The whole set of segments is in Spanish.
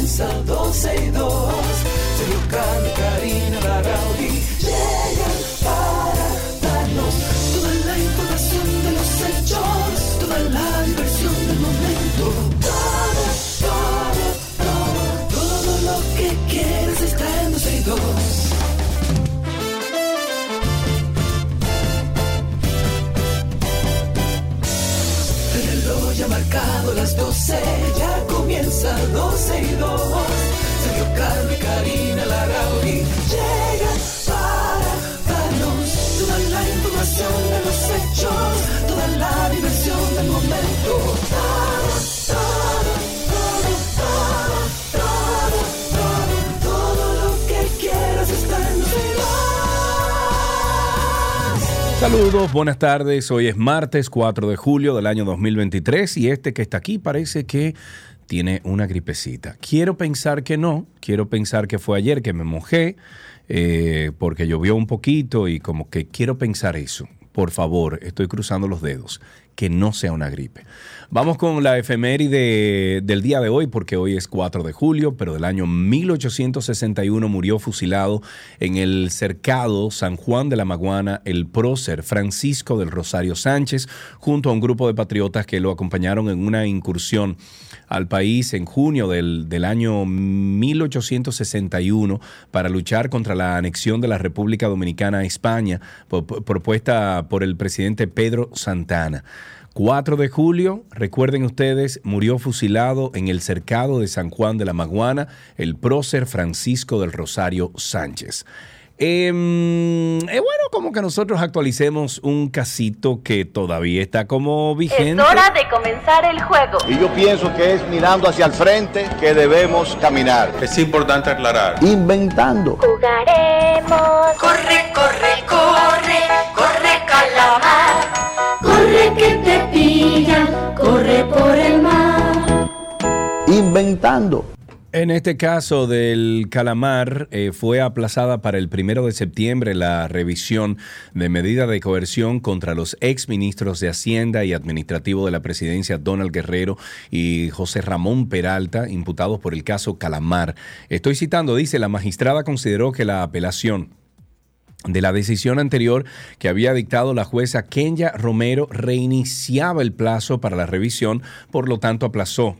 comienza 12 y 2. Sergio Carlos, Karina Larrauri llegan para darnos toda la información de los hechos, toda la diversión del momento. Todo, todo, todo, todo lo que quieres está en 12 y 2. El reloj ya ha marcado las 12, ya comienza 12 y 2. Sergio y Karina Larrauri llegan para darnos toda la información de los hechos, toda la diversión del momento. Todo, todo, todo, todo, todo, todo, lo que quieras está en 12 y 2. Saludos, buenas tardes. Hoy es martes 4 de julio del año 2023 y este que está aquí parece que tiene una gripecita. Quiero pensar que no, quiero pensar que fue ayer que me mojé eh, porque llovió un poquito y como que quiero pensar eso. Por favor, estoy cruzando los dedos, que no sea una gripe. Vamos con la efeméride del día de hoy, porque hoy es 4 de julio, pero del año 1861 murió fusilado en el cercado San Juan de la Maguana el prócer Francisco del Rosario Sánchez, junto a un grupo de patriotas que lo acompañaron en una incursión al país en junio del, del año 1861 para luchar contra la anexión de la República Dominicana a España, propuesta por el presidente Pedro Santana. 4 de julio, recuerden ustedes, murió fusilado en el cercado de San Juan de la Maguana el prócer Francisco del Rosario Sánchez. Em, es bueno como que nosotros actualicemos un casito que todavía está como vigente. Es hora de comenzar el juego. Y yo pienso que es mirando hacia el frente que debemos caminar. Es importante aclarar. Inventando. Jugaremos. Corre, corre, corre, corre calamar. Que te pillan, corre por el mar. Inventando. En este caso del calamar, eh, fue aplazada para el primero de septiembre la revisión de medida de coerción contra los exministros de Hacienda y Administrativo de la presidencia Donald Guerrero y José Ramón Peralta, imputados por el caso Calamar. Estoy citando, dice, la magistrada consideró que la apelación de la decisión anterior que había dictado la jueza Kenya Romero reiniciaba el plazo para la revisión, por lo tanto aplazó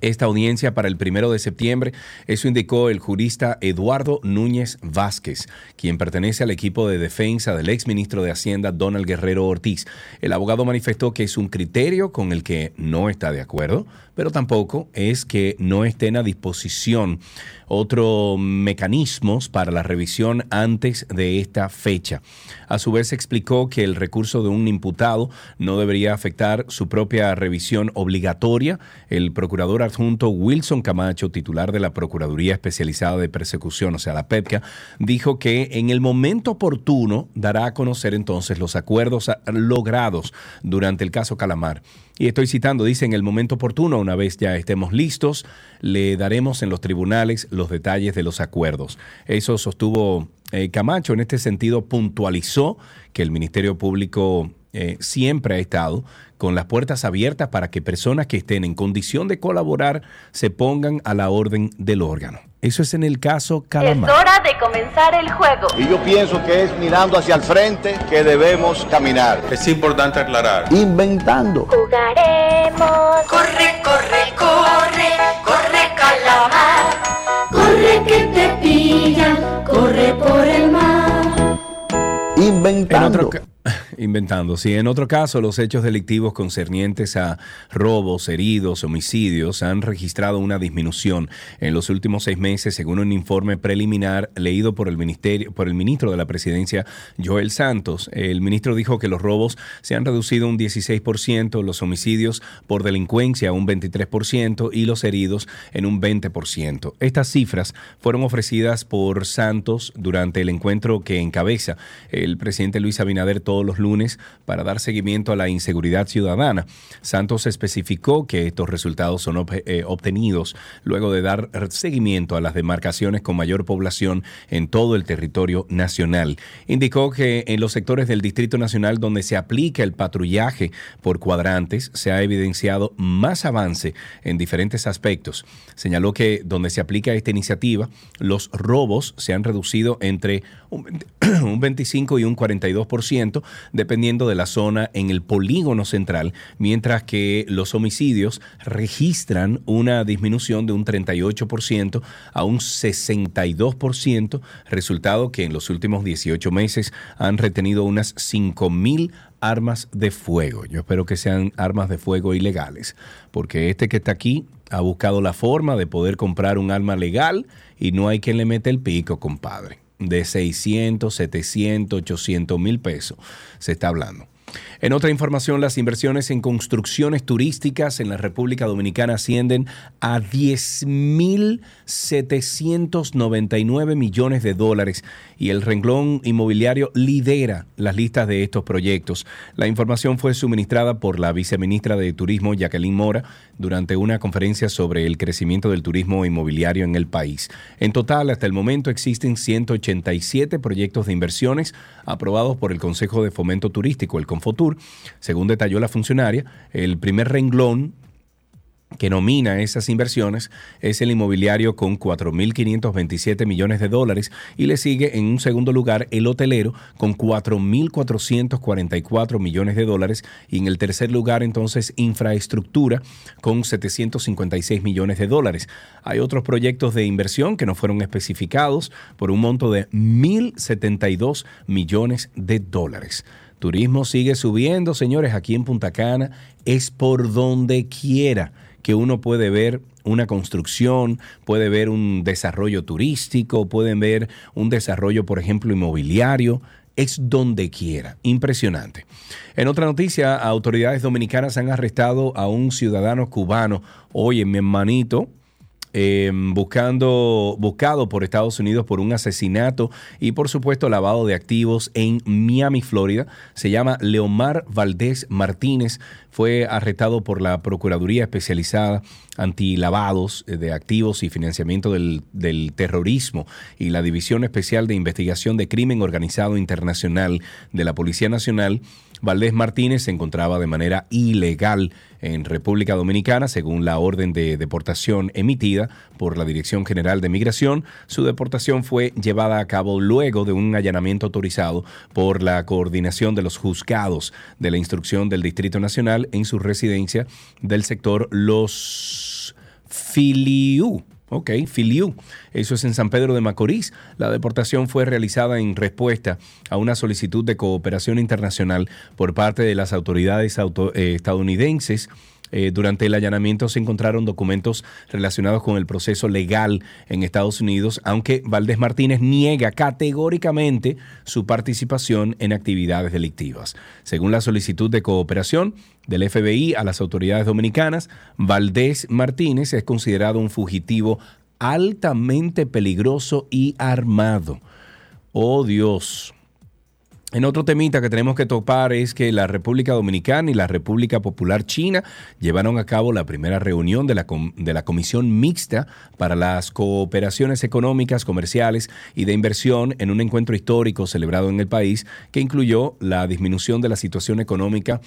esta audiencia para el primero de septiembre. Eso indicó el jurista Eduardo Núñez Vázquez, quien pertenece al equipo de defensa del exministro de Hacienda Donald Guerrero Ortiz. El abogado manifestó que es un criterio con el que no está de acuerdo, pero tampoco es que no estén a disposición otros mecanismos para la revisión antes de esta fecha. A su vez explicó que el recurso de un imputado no debería afectar su propia revisión obligatoria. El procurador adjunto Wilson Camacho, titular de la Procuraduría Especializada de Persecución, o sea, la PEPCA, dijo que en el momento oportuno dará a conocer entonces los acuerdos logrados durante el caso Calamar. Y estoy citando, dice, en el momento oportuno, una vez ya estemos listos, le daremos en los tribunales los detalles de los acuerdos. Eso sostuvo eh, Camacho. En este sentido, puntualizó que el Ministerio Público eh, siempre ha estado con las puertas abiertas para que personas que estén en condición de colaborar se pongan a la orden del órgano. Eso es en el caso Es Calamar. hora de comenzar el juego. Y yo pienso que es mirando hacia el frente que debemos caminar. Es importante aclarar. Inventando. Jugaremos. Corre, corre, corre, corre calamar. Corre que te pillan, corre por el mar. En Inventando. otro, inventando, sí. En otro caso, los hechos delictivos concernientes a robos, heridos, homicidios han registrado una disminución en los últimos seis meses, según un informe preliminar leído por el ministerio, por el ministro de la Presidencia, Joel Santos. El ministro dijo que los robos se han reducido un 16%, los homicidios por delincuencia un 23% y los heridos en un 20%. Estas cifras fueron ofrecidas por Santos durante el encuentro que encabeza el presidente Luis Abinader los lunes para dar seguimiento a la inseguridad ciudadana. Santos especificó que estos resultados son eh, obtenidos luego de dar seguimiento a las demarcaciones con mayor población en todo el territorio nacional. Indicó que en los sectores del Distrito Nacional donde se aplica el patrullaje por cuadrantes se ha evidenciado más avance en diferentes aspectos. Señaló que donde se aplica esta iniciativa, los robos se han reducido entre un 20 un 25 y un 42%, dependiendo de la zona en el polígono central, mientras que los homicidios registran una disminución de un 38% a un 62%, resultado que en los últimos 18 meses han retenido unas 5 mil armas de fuego. Yo espero que sean armas de fuego ilegales, porque este que está aquí ha buscado la forma de poder comprar un arma legal y no hay quien le mete el pico, compadre. De 600, 700, 800 mil pesos se está hablando. En otra información, las inversiones en construcciones turísticas en la República Dominicana ascienden a 10.799 millones de dólares y el renglón inmobiliario lidera las listas de estos proyectos. La información fue suministrada por la viceministra de Turismo, Jacqueline Mora, durante una conferencia sobre el crecimiento del turismo inmobiliario en el país. En total, hasta el momento existen 187 proyectos de inversiones aprobados por el Consejo de Fomento Turístico, el Confotur. Según detalló la funcionaria, el primer renglón que nomina esas inversiones es el inmobiliario con 4.527 millones de dólares y le sigue en un segundo lugar el hotelero con 4.444 millones de dólares y en el tercer lugar entonces infraestructura con 756 millones de dólares. Hay otros proyectos de inversión que no fueron especificados por un monto de 1.072 millones de dólares. Turismo sigue subiendo, señores, aquí en Punta Cana es por donde quiera que uno puede ver una construcción, puede ver un desarrollo turístico, pueden ver un desarrollo, por ejemplo, inmobiliario. Es donde quiera. Impresionante. En otra noticia, autoridades dominicanas han arrestado a un ciudadano cubano. Oye, mi hermanito, eh, buscando, buscado por Estados Unidos por un asesinato y por supuesto lavado de activos en Miami, Florida. Se llama Leomar Valdés Martínez. Fue arrestado por la Procuraduría Especializada Antilavados de Activos y Financiamiento del, del Terrorismo y la División Especial de Investigación de Crimen Organizado Internacional de la Policía Nacional. Valdés Martínez se encontraba de manera ilegal en República Dominicana, según la orden de deportación emitida por la Dirección General de Migración. Su deportación fue llevada a cabo luego de un allanamiento autorizado por la coordinación de los juzgados de la instrucción del Distrito Nacional en su residencia del sector Los Filiú. Ok, Filiú. Eso es en San Pedro de Macorís. La deportación fue realizada en respuesta a una solicitud de cooperación internacional por parte de las autoridades auto- eh, estadounidenses. Eh, durante el allanamiento se encontraron documentos relacionados con el proceso legal en Estados Unidos, aunque Valdés Martínez niega categóricamente su participación en actividades delictivas. Según la solicitud de cooperación del FBI a las autoridades dominicanas, Valdés Martínez es considerado un fugitivo altamente peligroso y armado. Oh Dios. En otro temita que tenemos que topar es que la República Dominicana y la República Popular China llevaron a cabo la primera reunión de la, Comisión Mixta para las Cooperaciones Económicas, Comerciales y de Inversión en un encuentro histórico celebrado en el país que incluyó la disminución de la situación económica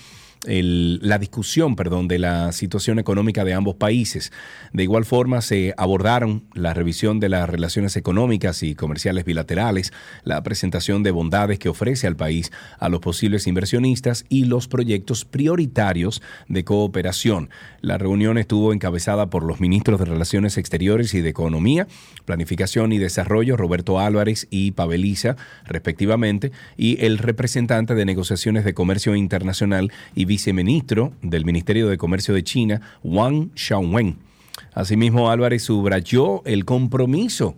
la discusión, perdón, de la situación económica de ambos países. De igual forma, se abordaron la revisión de las relaciones económicas y comerciales bilaterales, la presentación de bondades que ofrece al país a los posibles inversionistas y los proyectos prioritarios de cooperación. La reunión estuvo encabezada por los ministros de Relaciones Exteriores y de Economía, Planificación y Desarrollo, Roberto Álvarez y Paveliza, respectivamente, y el representante de negociaciones de comercio internacional y viceministro del Ministerio de Comercio de China, Wang Xiaowen. Asimismo, Álvarez subrayó el compromiso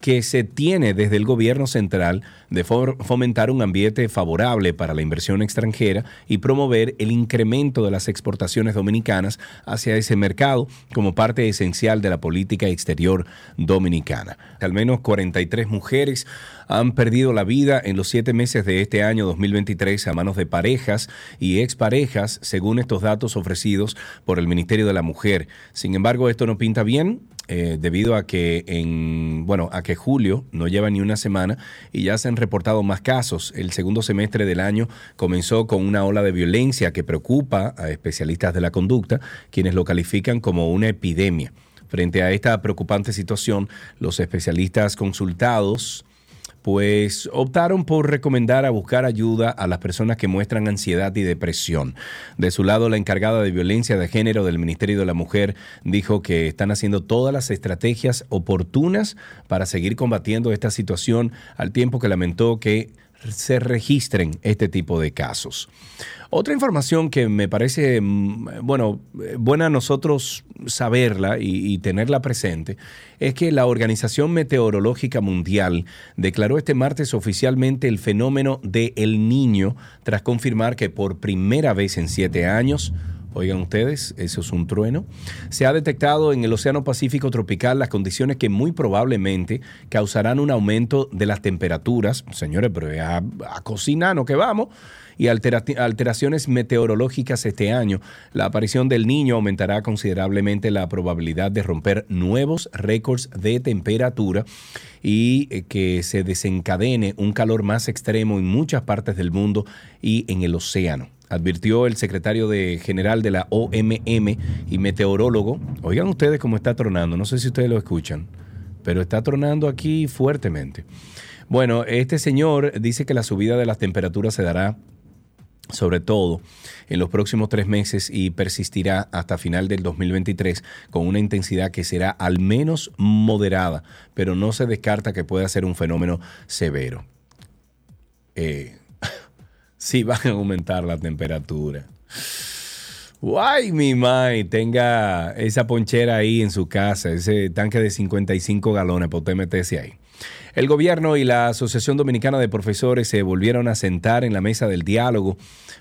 que se tiene desde el gobierno central de fomentar un ambiente favorable para la inversión extranjera y promover el incremento de las exportaciones dominicanas hacia ese mercado como parte esencial de la política exterior dominicana. Al menos 43 mujeres han perdido la vida en los siete meses de este año 2023 a manos de parejas y exparejas, según estos datos ofrecidos por el Ministerio de la Mujer. Sin embargo, esto no pinta bien eh, debido a que en bueno a que julio no lleva ni una semana y ya se han reportado más casos. El segundo semestre del año comenzó con una ola de violencia que preocupa a especialistas de la conducta, quienes lo califican como una epidemia. Frente a esta preocupante situación, los especialistas consultados pues optaron por recomendar a buscar ayuda a las personas que muestran ansiedad y depresión. De su lado, la encargada de violencia de género del Ministerio de la Mujer dijo que están haciendo todas las estrategias oportunas para seguir combatiendo esta situación, al tiempo que lamentó que se registren este tipo de casos. Otra información que me parece, mm, bueno, buena a nosotros saberla y, tenerla presente es que la Organización Meteorológica Mundial declaró este martes oficialmente el fenómeno de El Niño tras confirmar que por primera vez en siete años Oigan ustedes, eso es un trueno. Se ha detectado en el Océano Pacífico tropical las condiciones que muy probablemente causarán un aumento de las temperaturas. Señores, pero a, a cocinar, ¿no que vamos? y alteraciones meteorológicas este año. La aparición del niño aumentará considerablemente la probabilidad de romper nuevos récords de temperatura y eh, que se desencadene un calor más extremo en muchas partes del mundo y en el océano advirtió el secretario de general de la OMM y meteorólogo. Oigan ustedes cómo está tronando, no sé si ustedes lo escuchan, pero está tronando aquí fuertemente. Bueno, este señor dice que la subida de las temperaturas se dará sobre todo en los próximos tres meses y persistirá hasta final del 2023 con una intensidad que será al menos moderada, pero no se descarta que pueda ser un fenómeno severo. Eh, sí van a aumentar la temperatura. Guay, mi mai, tenga esa ponchera ahí en su casa, ese tanque de 55 galones para usted meterse ahí. El gobierno y la Asociación Dominicana de Profesores se volvieron a sentar en la mesa del diálogo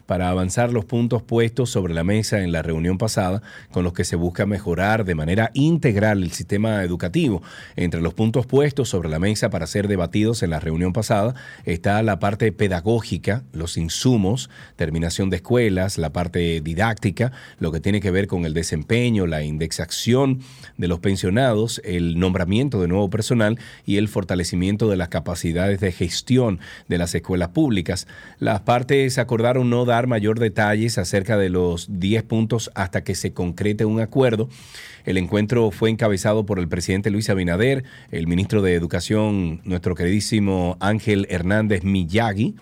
para avanzar los puntos puestos sobre la mesa en la reunión pasada, con los que se busca mejorar de manera integral el sistema educativo. Entre los puntos puestos sobre la mesa para ser debatidos en la reunión pasada está la parte pedagógica, los insumos, terminación de escuelas, la parte didáctica, lo que tiene que ver con el desempeño, la indexación de los pensionados, el nombramiento de nuevo personal y el fortalecimiento de las capacidades de gestión de las escuelas públicas. Las partes acordaron no dar mayor detalles acerca de los 10 puntos hasta que se concrete un acuerdo. El encuentro fue encabezado por el presidente Luis Abinader, el ministro de Educación, nuestro queridísimo Ángel Hernández Miyagi,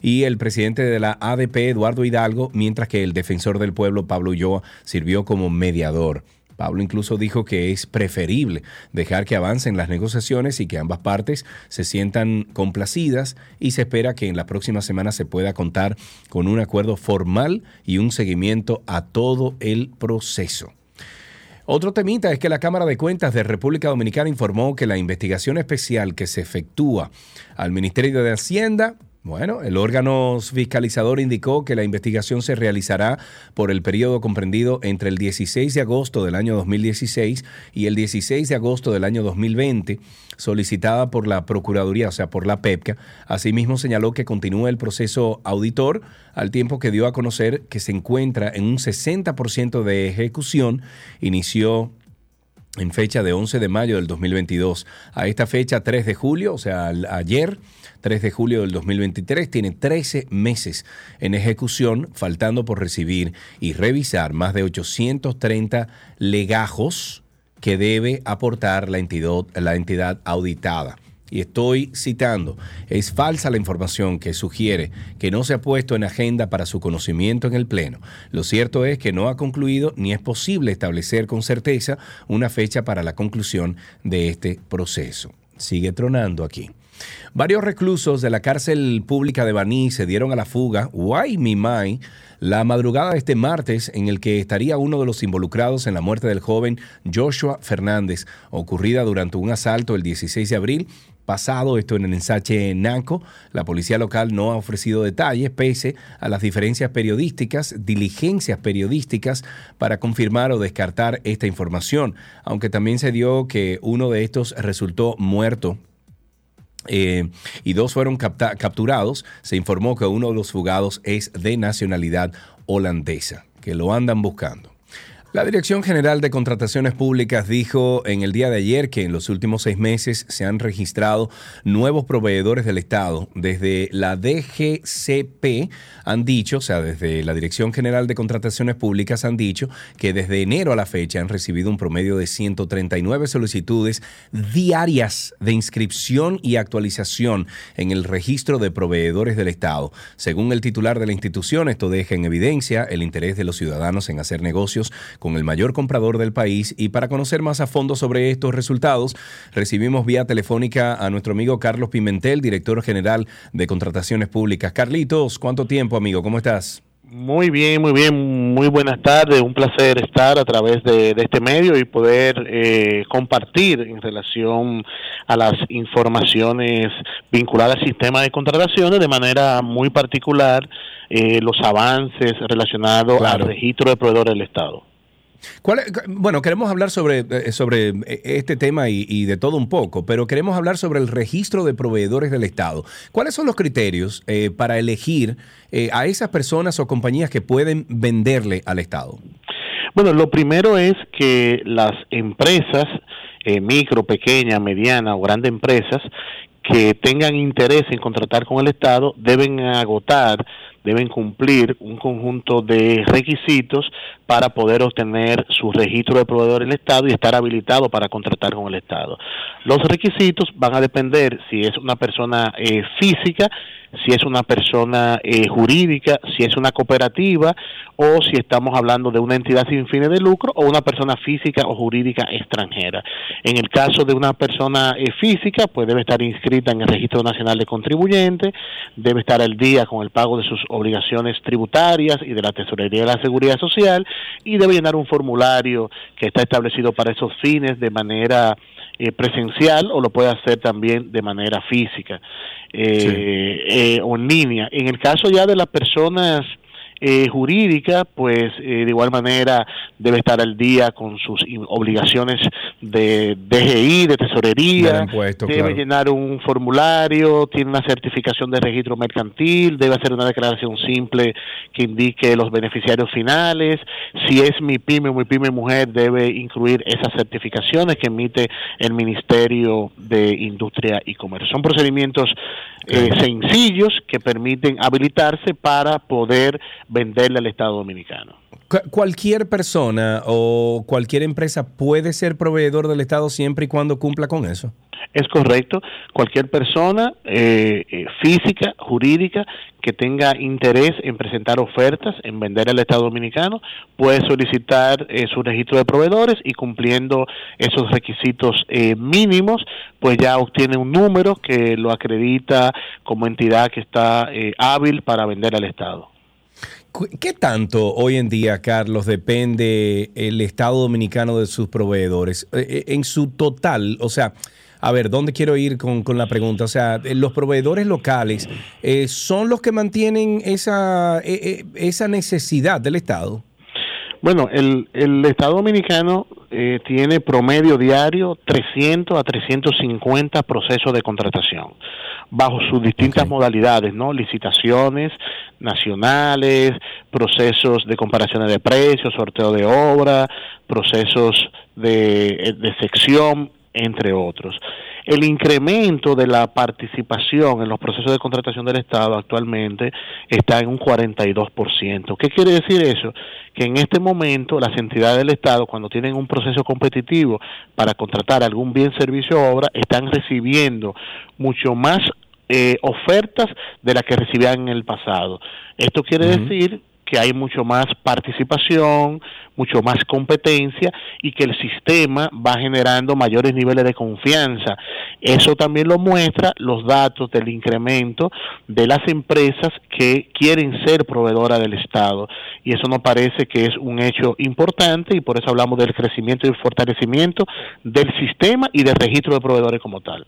y el presidente de la ADP, Eduardo Hidalgo, mientras que el defensor del pueblo, Pablo Ulloa, sirvió como mediador. Pablo incluso dijo que es preferible dejar que avancen las negociaciones y que ambas partes se sientan complacidas y se espera que en la próxima semana se pueda contar con un acuerdo formal y un seguimiento a todo el proceso. Otro temita es que la Cámara de Cuentas de República Dominicana informó que la investigación especial que se efectúa al Ministerio de Hacienda bueno, el órgano fiscalizador indicó que la investigación se realizará por el periodo comprendido entre el 16 de agosto del año 2016 y el 16 de agosto del año 2020, solicitada por la Procuraduría, o sea, por la PEPCA. Asimismo, señaló que continúa el proceso auditor al tiempo que dio a conocer que se encuentra en un 60% de ejecución. Inició en fecha de 11 de mayo del 2022. A esta fecha, 3 de julio, o sea, ayer, 3 de julio del 2023, tiene 13 meses en ejecución, faltando por recibir y revisar más de 830 legajos que debe aportar la entidad, la entidad auditada y estoy citando, es falsa la información que sugiere que no se ha puesto en agenda para su conocimiento en el Pleno. Lo cierto es que no ha concluido ni es posible establecer con certeza una fecha para la conclusión de este proceso. Sigue tronando aquí. Varios reclusos de la cárcel pública de Baní se dieron a la fuga, My, la madrugada de este martes en el que estaría uno de los involucrados en la muerte del joven Joshua Fernández, ocurrida durante un asalto el 16 de abril pasado, esto en el ensache Naco. La policía local no ha ofrecido detalles, pese a las diferencias periodísticas, diligencias periodísticas para confirmar o descartar esta información, aunque también se dio que uno de estos resultó muerto eh, y dos fueron capturados. Se informó que uno de los fugados es de nacionalidad holandesa, que lo andan buscando. La Dirección General de Contrataciones Públicas dijo en el día de ayer que en los últimos seis meses se han registrado nuevos proveedores del Estado. Desde la DGCP han dicho, o sea, desde la Dirección General de Contrataciones Públicas han dicho que desde enero a la fecha han recibido un promedio de 139 solicitudes diarias de inscripción y actualización en el registro de proveedores del Estado. Según el titular de la institución, esto deja en evidencia el interés de los ciudadanos en hacer negocios con el mayor comprador del país. Y para conocer más a fondo sobre estos resultados, recibimos vía telefónica a nuestro amigo Carlos Pimentel, director general de Contrataciones Públicas. Carlitos, ¿cuánto tiempo, amigo? ¿Cómo estás? Muy bien, muy bien, muy buenas tardes, un placer estar a través de, este medio y poder eh, compartir en relación a las informaciones vinculadas al sistema de contrataciones de manera muy particular eh, los avances relacionados al registro de proveedores del Estado bueno, queremos hablar sobre, eh, sobre eh, este tema y, de todo un poco, pero queremos hablar sobre el registro de proveedores del Estado. ¿Cuáles son los criterios eh, para elegir a esas personas o compañías que pueden venderle al Estado? Bueno, lo primero es que las empresas, micro, pequeña, mediana o grandes empresas, que tengan interés en contratar con el Estado deben agotar deben cumplir un conjunto de requisitos para poder obtener su registro de proveedor en el Estado y estar habilitado para contratar con el Estado. Los requisitos van a depender si es una persona eh, física, si es una persona eh, jurídica, si es una cooperativa o si estamos hablando de una entidad sin fines de lucro o una persona física o jurídica extranjera. En el caso de una persona eh, física, pues debe estar inscrita en el Registro Nacional de Contribuyentes, debe estar al día con el pago de sus obligaciones tributarias y de la Tesorería de la Seguridad Social y debe llenar un formulario que está establecido para esos fines de manera eh, presencial o lo puede hacer también de manera física eh, eh, o en línea. En el caso ya de las personas eh, jurídica, pues eh, de igual manera debe estar al día con sus obligaciones de DGI, de tesorería, debe llenar un formulario, tiene una certificación de registro mercantil, debe hacer una declaración simple que indique los beneficiarios finales, si es mi pyme o mi pyme mujer debe incluir esas certificaciones que emite el Ministerio de Industria y Comercio. Son procedimientos eh, sencillos que permiten habilitarse para poder venderle al Estado Dominicano. ¿Cualquier persona o cualquier empresa puede ser proveedor del Estado siempre y cuando cumpla con eso? Es correcto. Cualquier persona eh, eh, física, jurídica, que tenga interés en presentar ofertas, en vender al Estado Dominicano, puede solicitar eh, su registro de proveedores y cumpliendo esos requisitos mínimos, pues ya obtiene un número que lo acredita como entidad que está hábil para vender al Estado. ¿Qué tanto hoy en día, Carlos, depende el Estado dominicano de sus proveedores? Eh, eh, en su total, o sea, a ver, ¿dónde quiero ir con, la pregunta? O sea, los proveedores locales eh, son los que mantienen esa, esa necesidad del Estado. Bueno, el, el Estado Dominicano tiene promedio diario 300 a 350 procesos de contratación bajo sus distintas modalidades, ¿no? Licitaciones nacionales, procesos de comparaciones de precios, sorteo de obra, procesos de, de sección, entre otros. El incremento de la participación en los procesos de contratación del Estado actualmente está en un 42%. ¿Qué quiere decir eso? Que en este momento las entidades del Estado, cuando tienen un proceso competitivo para contratar algún bien, servicio o obra, están recibiendo mucho más eh, ofertas de las que recibían en el pasado. Esto quiere decir que hay mucho más participación, mucho más competencia y que el sistema va generando mayores niveles de confianza. Eso también lo muestra los datos del incremento de las empresas que quieren ser proveedoras del Estado. Y eso nos parece que es un hecho importante y por eso hablamos del crecimiento y el fortalecimiento del sistema y del registro de proveedores como tal.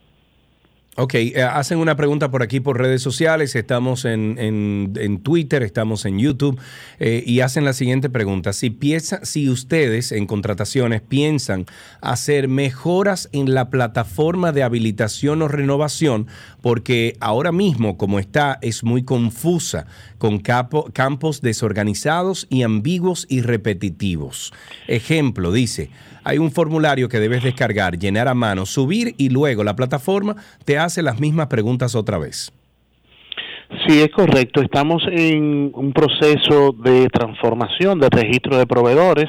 Ok, eh, hacen una pregunta por aquí por redes sociales, estamos en, en, Twitter, estamos en YouTube eh, y hacen la siguiente pregunta. Si, piensa, si ustedes en contrataciones piensan hacer mejoras en la plataforma de habilitación o renovación, porque ahora mismo como está es muy confusa, con campos desorganizados y ambiguos y repetitivos. Ejemplo, dice, hay un formulario que debes descargar, llenar a mano, subir y luego la plataforma te hace las mismas preguntas otra vez. Sí, es correcto. Estamos en un proceso de transformación del registro de proveedores.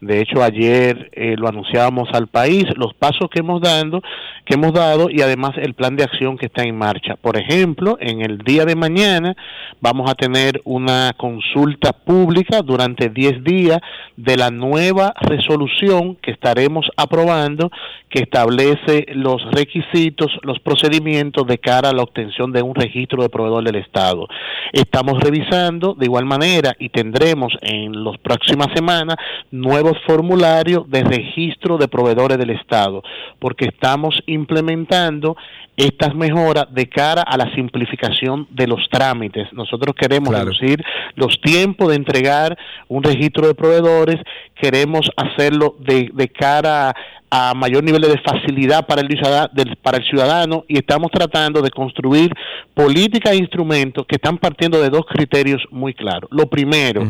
De hecho, ayer eh, lo anunciábamos al país, los pasos que hemos dando, que hemos dado y además el plan de acción que está en marcha. Por ejemplo, en el día de mañana vamos a tener una consulta pública durante 10 días de la nueva resolución que estaremos aprobando que establece los requisitos, los procedimientos de cara a la obtención de un registro de proveedor del Estado. Estamos revisando de igual manera y tendremos en las próximas semanas nuevos formularios de registro de proveedores del Estado, porque estamos implementando estas mejoras de cara a la simplificación de los trámites. Nosotros queremos reducir los tiempos de entregar un registro de proveedores, queremos hacerlo de, de cara a mayor nivel de facilidad para el, para el ciudadano y estamos tratando de construir políticas e instrumentos que están partiendo de dos criterios muy claros. Lo primero,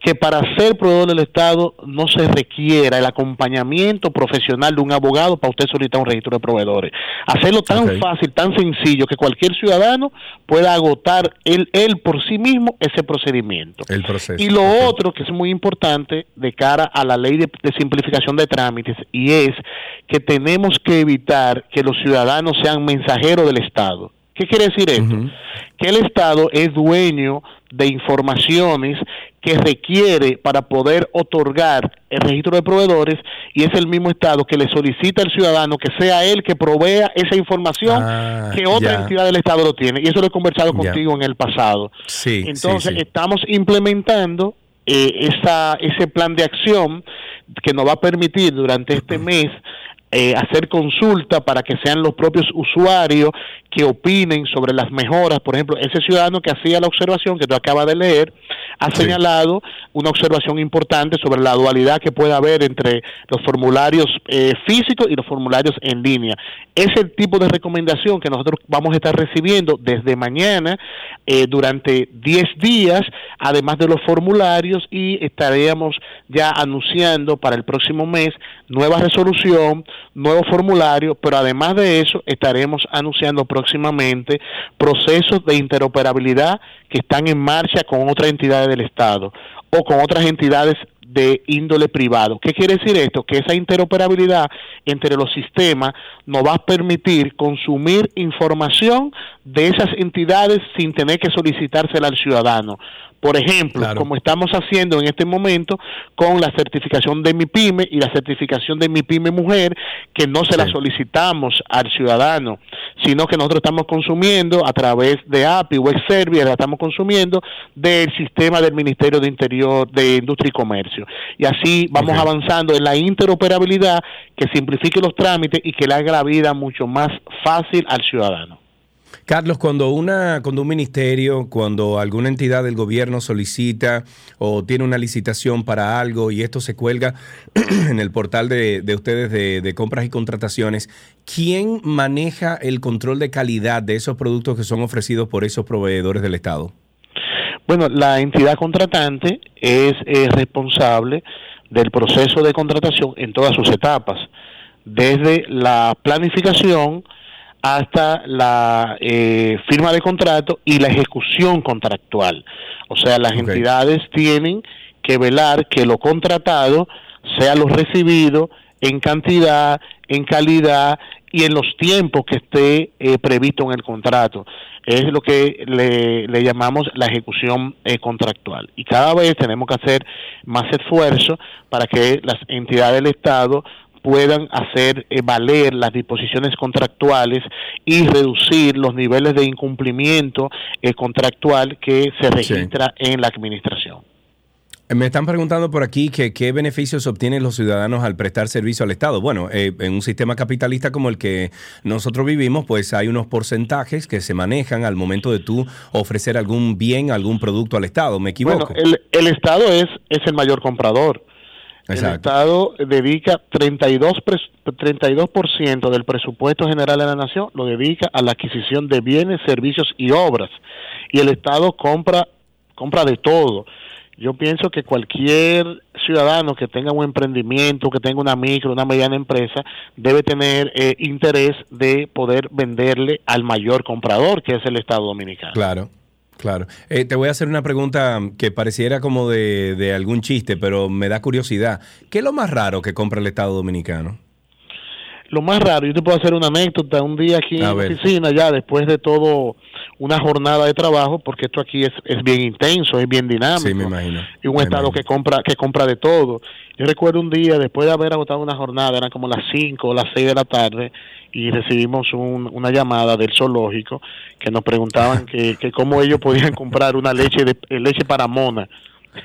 que para ser proveedor del Estado no se requiera el acompañamiento profesional de un abogado para usted solicitar un registro de proveedores. Hacerlo tan fácil, tan sencillo, que cualquier ciudadano pueda agotar él, él por sí mismo ese procedimiento. El proceso. Y lo otro que es muy importante de cara a la ley de, simplificación de trámites y es que tenemos que evitar que los ciudadanos sean mensajeros del Estado. ¿Qué quiere decir esto? Que el Estado es dueño de informaciones que requiere para poder otorgar el registro de proveedores y es el mismo Estado que le solicita al ciudadano que sea él que provea esa información ah, que otra entidad del Estado lo tiene. Y eso lo he conversado contigo en el pasado. Sí, Entonces, estamos implementando eh, esa, ese plan de acción que nos va a permitir durante este mes eh, hacer consulta para que sean los propios usuarios que opinen sobre las mejoras. Por ejemplo, ese ciudadano que hacía la observación que tú acabas de leer ha señalado una observación importante sobre la dualidad que puede haber entre los formularios eh, físicos y los formularios en línea. Es el tipo de recomendación que nosotros vamos a estar recibiendo desde mañana eh, durante 10 días, además de los formularios, y estaríamos ya anunciando para el próximo mes nueva resolución, nuevo formulario, pero además de eso estaremos anunciando próximamente procesos de interoperabilidad que están en marcha con otras entidades del Estado o con otras entidades de índole privado. ¿Qué quiere decir esto? Que esa interoperabilidad entre los sistemas nos va a permitir consumir información de esas entidades sin tener que solicitársela al ciudadano. Por ejemplo, como estamos haciendo en este momento con la certificación de mi pyme y la certificación de mi pyme mujer, que no se la solicitamos al ciudadano, sino que nosotros estamos consumiendo a través de API, Web Service, la estamos consumiendo del sistema del Ministerio de Interior, de Industria y Comercio. Y así vamos avanzando en la interoperabilidad que simplifique los trámites y que le haga la vida mucho más fácil al ciudadano. Carlos, cuando, una, cuando un ministerio, cuando alguna entidad del gobierno solicita o tiene una licitación para algo y esto se cuelga en el portal de, ustedes de, compras y contrataciones, ¿quién maneja el control de calidad de esos productos que son ofrecidos por esos proveedores del Estado? Bueno, la entidad contratante es responsable del proceso de contratación en todas sus etapas, desde la planificación, hasta la eh, firma de contrato y la ejecución contractual. O sea, las entidades tienen que velar que lo contratado sea lo recibido en cantidad, en calidad y en los tiempos que esté eh, previsto en el contrato. Es lo que le, le llamamos la ejecución eh, contractual. Y cada vez tenemos que hacer más esfuerzo para que las entidades del Estado puedan hacer eh, valer las disposiciones contractuales y reducir los niveles de incumplimiento eh, contractual que se registra en la administración. Me están preguntando por aquí que qué beneficios obtienen los ciudadanos al prestar servicio al Estado. Bueno, eh, en un sistema capitalista como el que nosotros vivimos, pues hay unos porcentajes que se manejan al momento de tú ofrecer algún bien, algún producto al Estado. ¿Me equivoco? Bueno, el, el Estado es, es el mayor comprador. El. Estado dedica 32%, pres- 32% del presupuesto general de la nación, lo dedica a la adquisición de bienes, servicios y obras. Y el Estado compra, compra de todo. Yo pienso que cualquier ciudadano que tenga un emprendimiento, que tenga una micro, una mediana empresa, debe tener eh, interés de poder venderle al mayor comprador, que es el Estado Dominicano. Claro, claro. Eh, te voy a hacer una pregunta que pareciera como de, de algún chiste, pero me da curiosidad. ¿Qué es lo más raro que compra el Estado Dominicano? Lo más raro, yo te puedo hacer una anécdota, un día aquí en la oficina, ya después de todo una jornada de trabajo, porque esto aquí es, es bien intenso, es bien dinámico. Sí, me imagino. Y un Me estado imagino. que compra que compra de todo. Yo recuerdo un día, después de haber agotado una jornada, eran como las 5 o las 6 de la tarde, y recibimos un- una llamada del zoológico que nos preguntaban que, que cómo ellos podían comprar una leche de eh, leche para mona.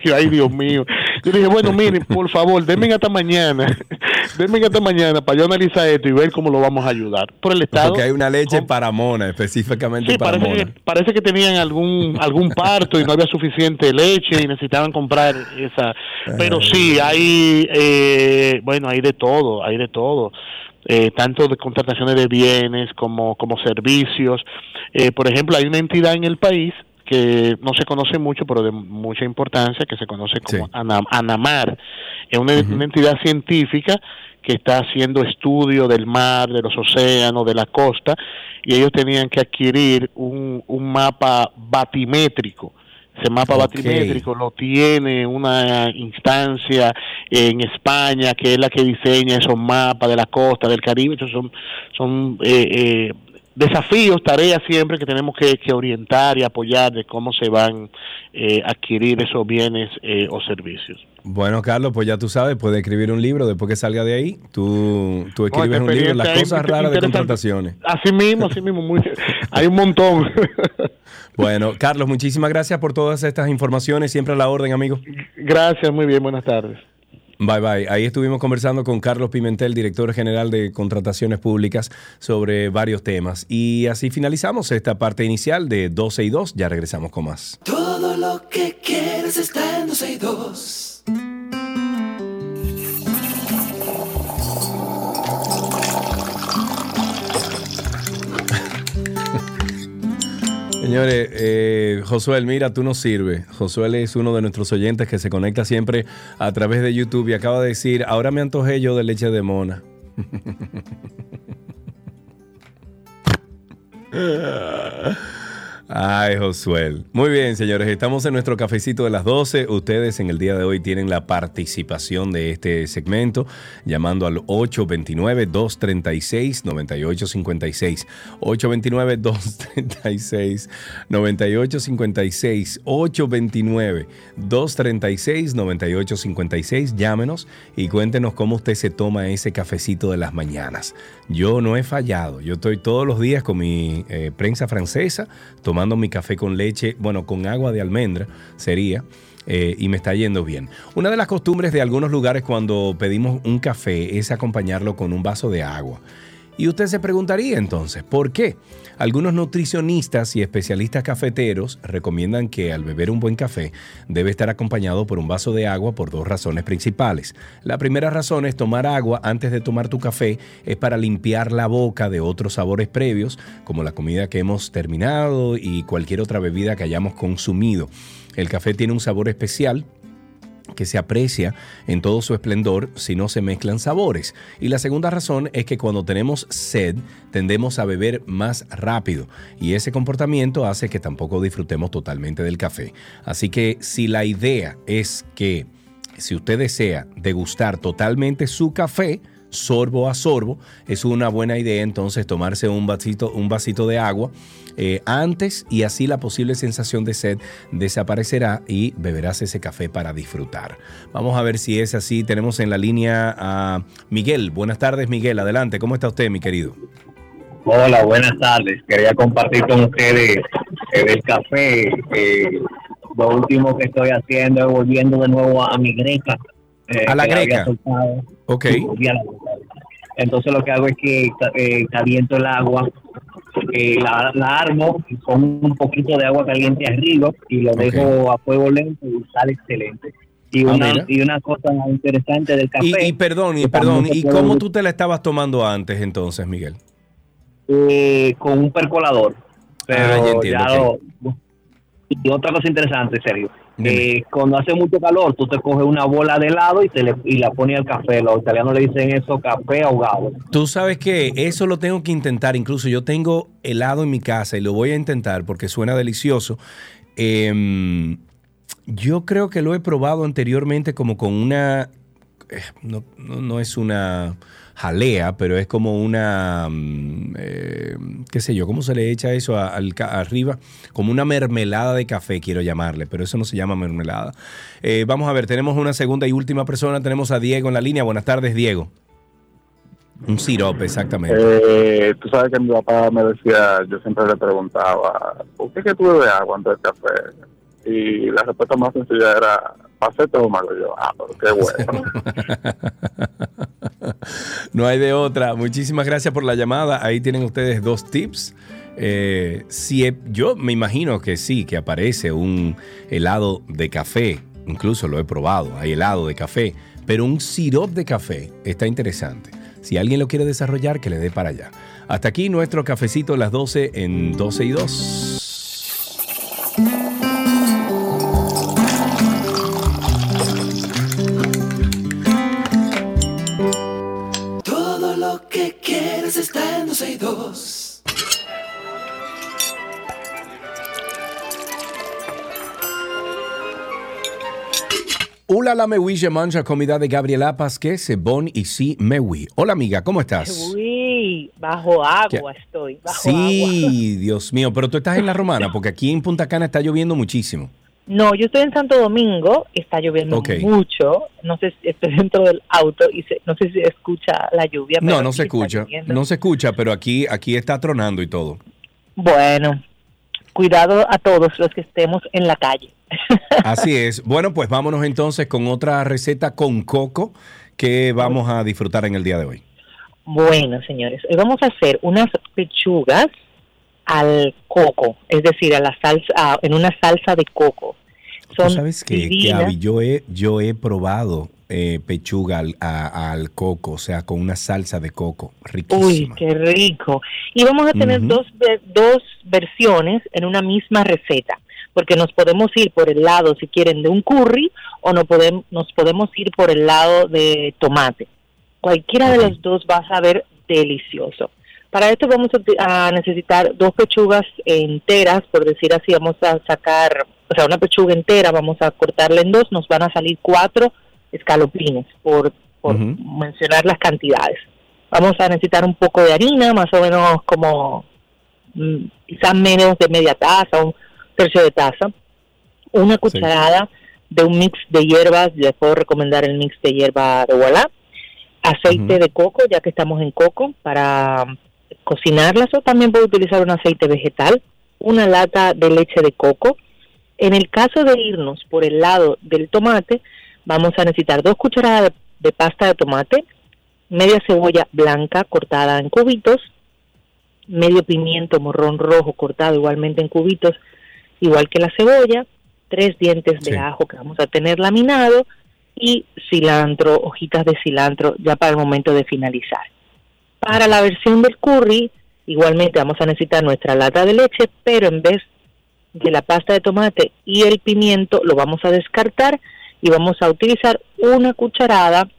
Y ay, Dios mío. Yo dije, bueno, miren, por favor, denme hasta mañana. denme hasta mañana para yo analizar esto y ver cómo lo vamos a ayudar. Por el Estado. Porque hay una leche para mona, específicamente Sí, para parece mona. que, parece que tenían algún algún parto y no había suficiente leche y necesitaban comprar esa. Pero sí, hay, eh, bueno, hay de todo, hay de todo. Eh, tanto de contrataciones de bienes como, como servicios. Eh, por ejemplo, hay una entidad en el país que no se conoce mucho, pero de mucha importancia, que se conoce como Sí. ANAMAR. Es una, una entidad científica que está haciendo estudio del mar, de los océanos, de la costa, y ellos tenían que adquirir un, un mapa batimétrico. Ese mapa batimétrico lo tiene una instancia en España que es la que diseña esos mapas de la costa, del Caribe. Entonces son, son eh, eh, desafíos, tareas siempre que tenemos que, que orientar y apoyar de cómo se van eh, a adquirir esos bienes eh, o servicios. Bueno, Carlos, pues ya tú sabes, puedes escribir un libro después que salga de ahí. Tú, tú escribes un libro, las cosas raras de contrataciones. Así mismo, así mismo, muy, hay un montón. Bueno, Carlos, muchísimas gracias por todas estas informaciones. Siempre a la orden, amigo. Gracias, muy bien, buenas tardes. Bye bye. Ahí estuvimos conversando con Carlos Pimentel, director general de contrataciones públicas, sobre varios temas. Y así finalizamos esta parte inicial de 12 y 2. Ya regresamos con más. Todo lo que quieres está en 12 y 2. Señores, eh, Josué, mira, tú nos sirves. Josué es uno de nuestros oyentes que se conecta siempre a través de YouTube y acaba de decir, ahora me antojé yo de leche de mona. Ay, Josué. Muy bien, señores, estamos en nuestro cafecito de las 12. Ustedes en el día de hoy tienen la participación de este segmento llamando al 829-236-9856. 829-236-9856. 829-236-9856. Llámenos y cuéntenos cómo usted se toma ese cafecito de las mañanas. Yo no he fallado. Yo estoy todos los días con mi eh, prensa francesa tomando mi café con leche, bueno, con agua de almendra sería, eh, y me está yendo bien. Una de las costumbres de algunos lugares cuando pedimos un café es acompañarlo con un vaso de agua. Y usted se preguntaría entonces, ¿por qué? Algunos nutricionistas y especialistas cafeteros recomiendan que al beber un buen café debe estar acompañado por un vaso de agua por dos razones principales. La primera razón es tomar agua antes de tomar tu café es para limpiar la boca de otros sabores previos, como la comida que hemos terminado y cualquier otra bebida que hayamos consumido. El café tiene un sabor especial que se aprecia en todo su esplendor si no se mezclan sabores. Y la segunda razón es que cuando tenemos sed tendemos a beber más rápido y ese comportamiento hace que tampoco disfrutemos totalmente del café. Así que si la idea es que si usted desea degustar totalmente su café, sorbo a sorbo, es una buena idea entonces tomarse un vasito, un vasito de agua eh, antes y así la posible sensación de sed desaparecerá y beberás ese café para disfrutar. Vamos a ver si es así. Tenemos en la línea a Miguel. Buenas tardes, Miguel. Adelante. ¿Cómo está usted, mi querido? Hola, buenas tardes. Quería compartir con ustedes eh, el café. eh, lo último que estoy haciendo es volviendo de nuevo a, mi greca. Eh, ¿A la greca? soltado. Ok. La. Entonces lo que hago es que eh, caliento el agua, eh, la, la armo con un poquito de agua caliente arriba y lo dejo a fuego lento y sale excelente. Y Ah, una, mira. y una cosa interesante del café. Y, y perdón, y perdón, ¿y puede cómo tú te la estabas tomando antes entonces, Miguel? eh, con un percolador. Pero Ah, ya entiendo, ya ok. lo- Y otra cosa interesante, Sergio. Eh, cuando hace mucho calor, tú te coges una bola de helado y, te le, y la pones al café. Los italianos le dicen eso café ahogado. Tú sabes que eso lo tengo que intentar. Incluso yo tengo helado en mi casa y lo voy a intentar porque suena delicioso. Em, yo creo que lo he probado anteriormente como con una... eh, No, no- no es una jalea, pero es como una... mm, eh, qué sé yo, ¿cómo se le echa eso arriba? Como una mermelada de café, quiero llamarle, pero eso no se llama mermelada. Eh, vamos a ver, tenemos una segunda y última persona. Tenemos a Diego en la línea. Buenas tardes, Diego. Un sirope, exactamente. Eh, tú sabes que mi papá me decía, yo siempre le preguntaba, ¿por qué es que tú bebes agua antes del café? Y la respuesta más sencilla era, pasé estómago. Y yo, ah, pero qué bueno. No hay de otra. Muchísimas gracias por la llamada. Ahí tienen ustedes dos tips. Eh, si yo me imagino que sí, que aparece un helado de café. Incluso lo he probado. Hay helado de café. Pero un sirop de café está interesante. Si alguien lo quiere desarrollar, que le dé para allá. Hasta aquí nuestro cafecito a las 12 en 12 y 2. 92. Hola la mewi mancha comida de Gabriela Pásquez, Bon y sí mewi. Hola amiga, ¿cómo estás? Uy, bajo agua ¿Qué? estoy, bajo sí, agua. Sí, Dios mío, pero tú estás en la romana porque aquí en Punta Cana está lloviendo muchísimo. No, yo estoy en Santo Domingo, está lloviendo mucho, no sé si estoy dentro del auto y se- no sé si escucha la lluvia. No, pero no se escucha, no se escucha, pero aquí, aquí está tronando y todo. Bueno, cuidado a todos los que estemos en la calle. Así es. Bueno, pues vámonos entonces con otra receta con coco que vamos a disfrutar en el día de hoy. Bueno, señores, hoy vamos a hacer unas pechugas al coco, es decir, a la salsa, a- en una salsa de coco. Tú sabes que, que divinas. Abby, yo he, yo he probado eh, pechuga al, a- al coco, o sea, con una salsa de coco, Uy, riquísima. qué rico. Y vamos a tener dos, dos versiones en una misma receta, porque nos podemos ir por el lado, si quieren, de un curry o no podemos, nos podemos ir por el lado de tomate. Cualquiera de los dos va a saber delicioso. Para esto vamos a, necesitar dos pechugas enteras, por decir así, vamos a sacar, o sea, una pechuga entera, vamos a cortarla en dos, nos van a salir cuatro escalopines, por, mencionar las cantidades. Vamos a necesitar un poco de harina, más o menos como mm, quizás menos de media taza, un tercio de taza, una cucharada de un mix de hierbas, les puedo recomendar el mix de hierba de Voilà, aceite de coco, ya que estamos en coco, para cocinarlas, o también puedo utilizar un aceite vegetal, una lata de leche de coco. En el caso de irnos por el lado del tomate, vamos a necesitar dos cucharadas de, de pasta de tomate, media cebolla blanca cortada en cubitos, medio pimiento morrón rojo cortado igualmente en cubitos, igual que la cebolla, tres dientes de Sí. ajo que vamos a tener laminado y cilantro, hojitas de cilantro ya para el momento de finalizar. Para la versión del curry, igualmente vamos a necesitar nuestra lata de leche, pero en vez de la pasta de tomate y el pimiento lo vamos a descartar y vamos a utilizar una cucharada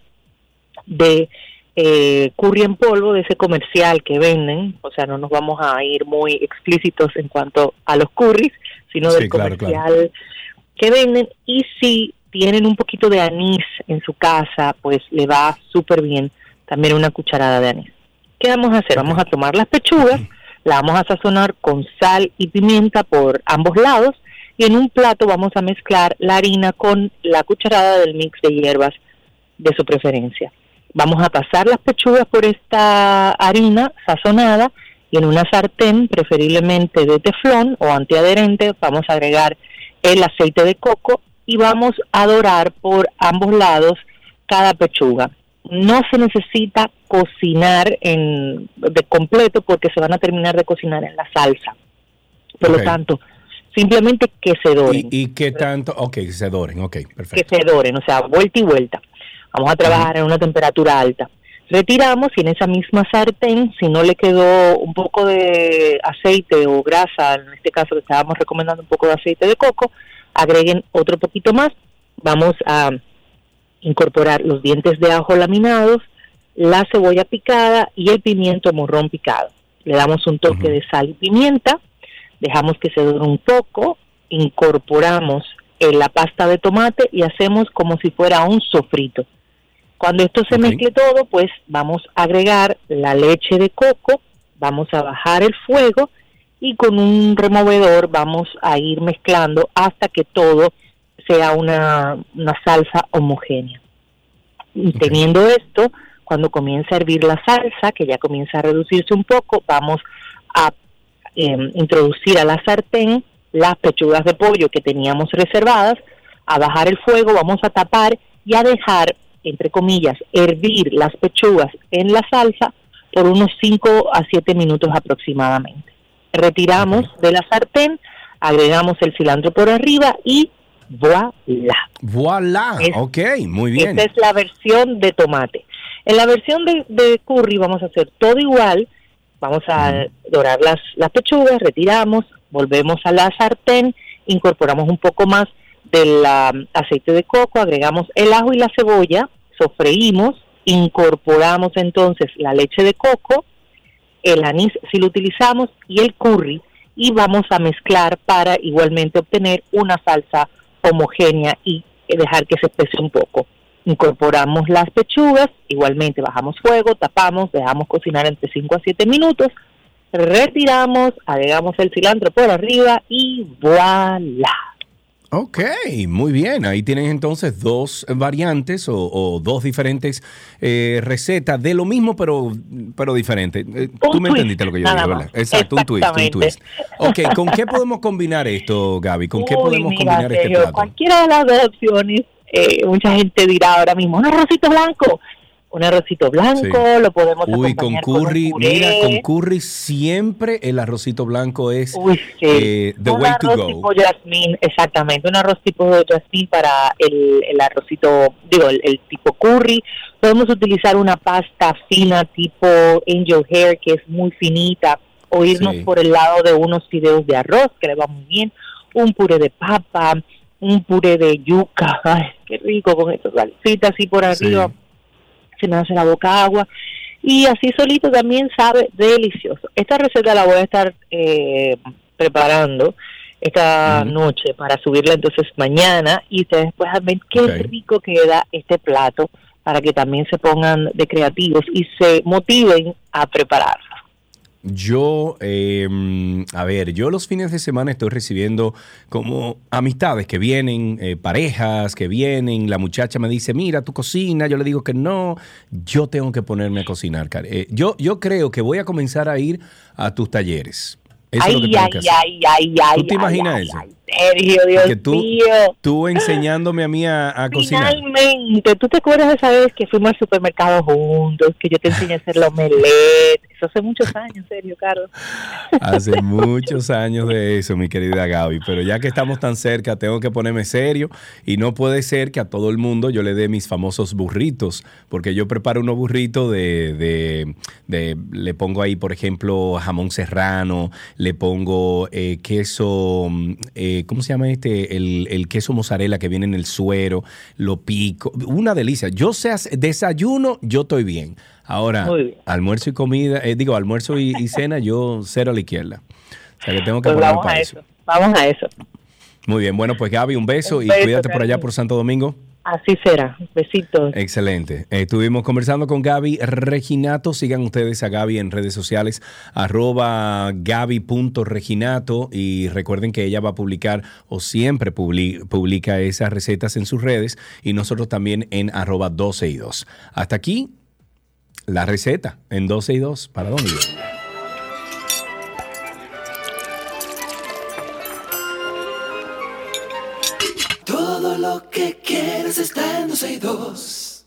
de eh, curry en polvo de ese comercial que venden, o sea, no nos vamos a ir muy explícitos en cuanto a los curries, sino Sí, del claro, comercial claro. que venden y si tienen un poquito de anís en su casa, pues le va súper bien también una cucharada de anís. ¿Qué vamos a hacer? Vamos a tomar las pechugas, la vamos a sazonar con sal y pimienta por ambos lados y en un plato vamos a mezclar la harina con la cucharada del mix de hierbas de su preferencia. Vamos a pasar las pechugas por esta harina sazonada y en una sartén, preferiblemente de teflón o antiadherente, vamos a agregar el aceite de coco y vamos a dorar por ambos lados cada pechuga. No se necesita cocinar en, de completo porque se van a terminar de cocinar en la salsa. Por lo tanto, simplemente que se doren. ¿Y, y qué tanto? Ok, que se doren, ok, que perfecto. se doren, o sea, vuelta y vuelta. Vamos a trabajar en una temperatura alta. Retiramos y en esa misma sartén, si no le quedó un poco de aceite o grasa, en este caso que estábamos recomendando un poco de aceite de coco, agreguen otro poquito más. Vamos a incorporar los dientes de ajo laminados, la cebolla picada y el pimiento morrón picado. Le damos un toque de sal y pimienta, dejamos que se dore un poco, incorporamos eh, la pasta de tomate y hacemos como si fuera un sofrito. Cuando esto se mezcle todo, pues vamos a agregar la leche de coco, vamos a bajar el fuego y con un removedor vamos a ir mezclando hasta que todo sea una, una salsa homogénea. Y teniendo esto, cuando comienza a hervir la salsa, que ya comienza a reducirse un poco, vamos a eh, introducir a la sartén las pechugas de pollo que teníamos reservadas, a bajar el fuego, vamos a tapar y a dejar, entre comillas, hervir las pechugas en la salsa por unos 5 a 7 minutos aproximadamente. Retiramos de la sartén, agregamos el cilantro por arriba y voilà. Voilà, Es- ok, muy bien. Esta es la versión de tomate. En la versión de, de curry vamos a hacer todo igual. Vamos a dorar las, las pechugas, retiramos, volvemos a la sartén, incorporamos un poco más del ah, aceite de coco, agregamos el ajo y la cebolla, sofreímos, incorporamos entonces la leche de coco, el anís si lo utilizamos y el curry y vamos a mezclar para igualmente obtener una salsa homogénea y dejar que se espese un poco. Incorporamos las pechugas, igualmente bajamos fuego, tapamos, dejamos cocinar entre 5 a 7 minutos, retiramos, agregamos el cilantro por arriba y voilà. Ok, muy bien. Ahí tienes entonces dos variantes o, o dos diferentes eh, recetas de lo mismo, pero, pero diferente. Eh, tú me entendiste lo que yo dije. ¿verdad? Exacto, un twist, un twist. Ok, ¿con qué podemos combinar esto, Gaby? ¿Con qué podemos mira, combinar este Sergio, plato? Cualquiera de las dos opciones, eh, mucha gente dirá ahora mismo, un arrocito blanco. Un arrocito blanco, Sí. lo podemos Uy, con acompañar con un curry, puré. mira, con curry siempre el arrocito blanco es Uy, sí. eh, the un way to arroz go. tipo jasmine, exactamente, un arroz tipo jasmine para el, el arrocito, digo, el, el tipo curry. Podemos utilizar una pasta fina tipo angel hair, que es muy finita, o irnos Sí. por el lado de unos fideos de arroz, que le va muy bien, un puré de papa, un puré de yuca, ay, qué rico con esas salsitas así por arriba, se me hace la boca agua. Y así solito también sabe delicioso. Esta receta la voy a estar eh, preparando esta noche para subirla entonces mañana y ustedes puedan ver qué rico queda este plato para que también se pongan de creativos y se motiven a prepararlo. Yo, eh, a ver, yo los fines de semana estoy recibiendo como amistades que vienen, eh, parejas que vienen, la muchacha me dice, mira, tu cocina, yo le digo que no, yo tengo que ponerme a cocinar. Eh, yo, yo creo que voy a comenzar a ir a tus talleres. Eso es lo que ay, tengo ay, que hacer. ay, ay, ay, ¿Tú te ay, imaginas ay, eso? Sergio, Dios que tú, mío. tú enseñándome a mí a, a cocinar. Finalmente, ¿tú te acuerdas de esa vez que fuimos al supermercado juntos, que yo te enseñé a hacer la omelette? Eso hace muchos años, en serio, Carlos. Hace muchos años de eso, mi querida Gaby, pero ya que estamos tan cerca, tengo que ponerme serio y no puede ser que a todo el mundo yo le dé mis famosos burritos, porque yo preparo unos burritos de, de- de- le pongo ahí, por ejemplo, jamón serrano, le pongo eh, queso, mm, eh, ¿cómo se llama este? El, el queso mozzarella que viene en el suero, lo pico, una delicia. Yo sé, desayuno, yo estoy bien. Ahora, bien. almuerzo y comida, eh, digo, almuerzo y, y cena, yo cero a la izquierda. O sea que tengo que Pues vamos a eso. eso, vamos a eso. Muy bien, bueno, pues Gaby, un beso Un y beso, cuídate por allá por Santo Domingo. Así será. Besitos. Excelente. Eh, Estuvimos conversando con Gaby Reginato. Sigan ustedes a Gaby en redes sociales, arroba gaby.reginato y recuerden que ella va a publicar o siempre publi- publica esas recetas en sus redes y nosotros también en arroba 12 y 2. Hasta aquí la receta en 12 y 2. ¿Para dónde? Que quieres está en 12 y 2.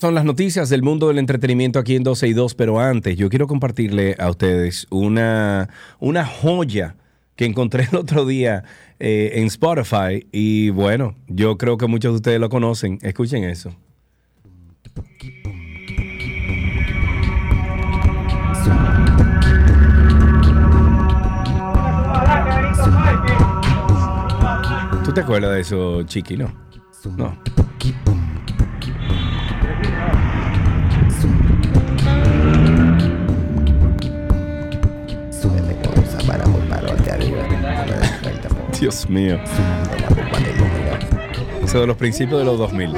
Son las noticias del mundo del entretenimiento aquí en 12 y 2, pero antes yo quiero compartirle a ustedes una, una joya que encontré el otro día eh, en Spotify y bueno, yo creo que muchos de ustedes lo conocen. Escuchen eso. ¿Tú te acuerdas de eso, Chiqui? No. No. Dios mío. Eso de los principios de los 2000.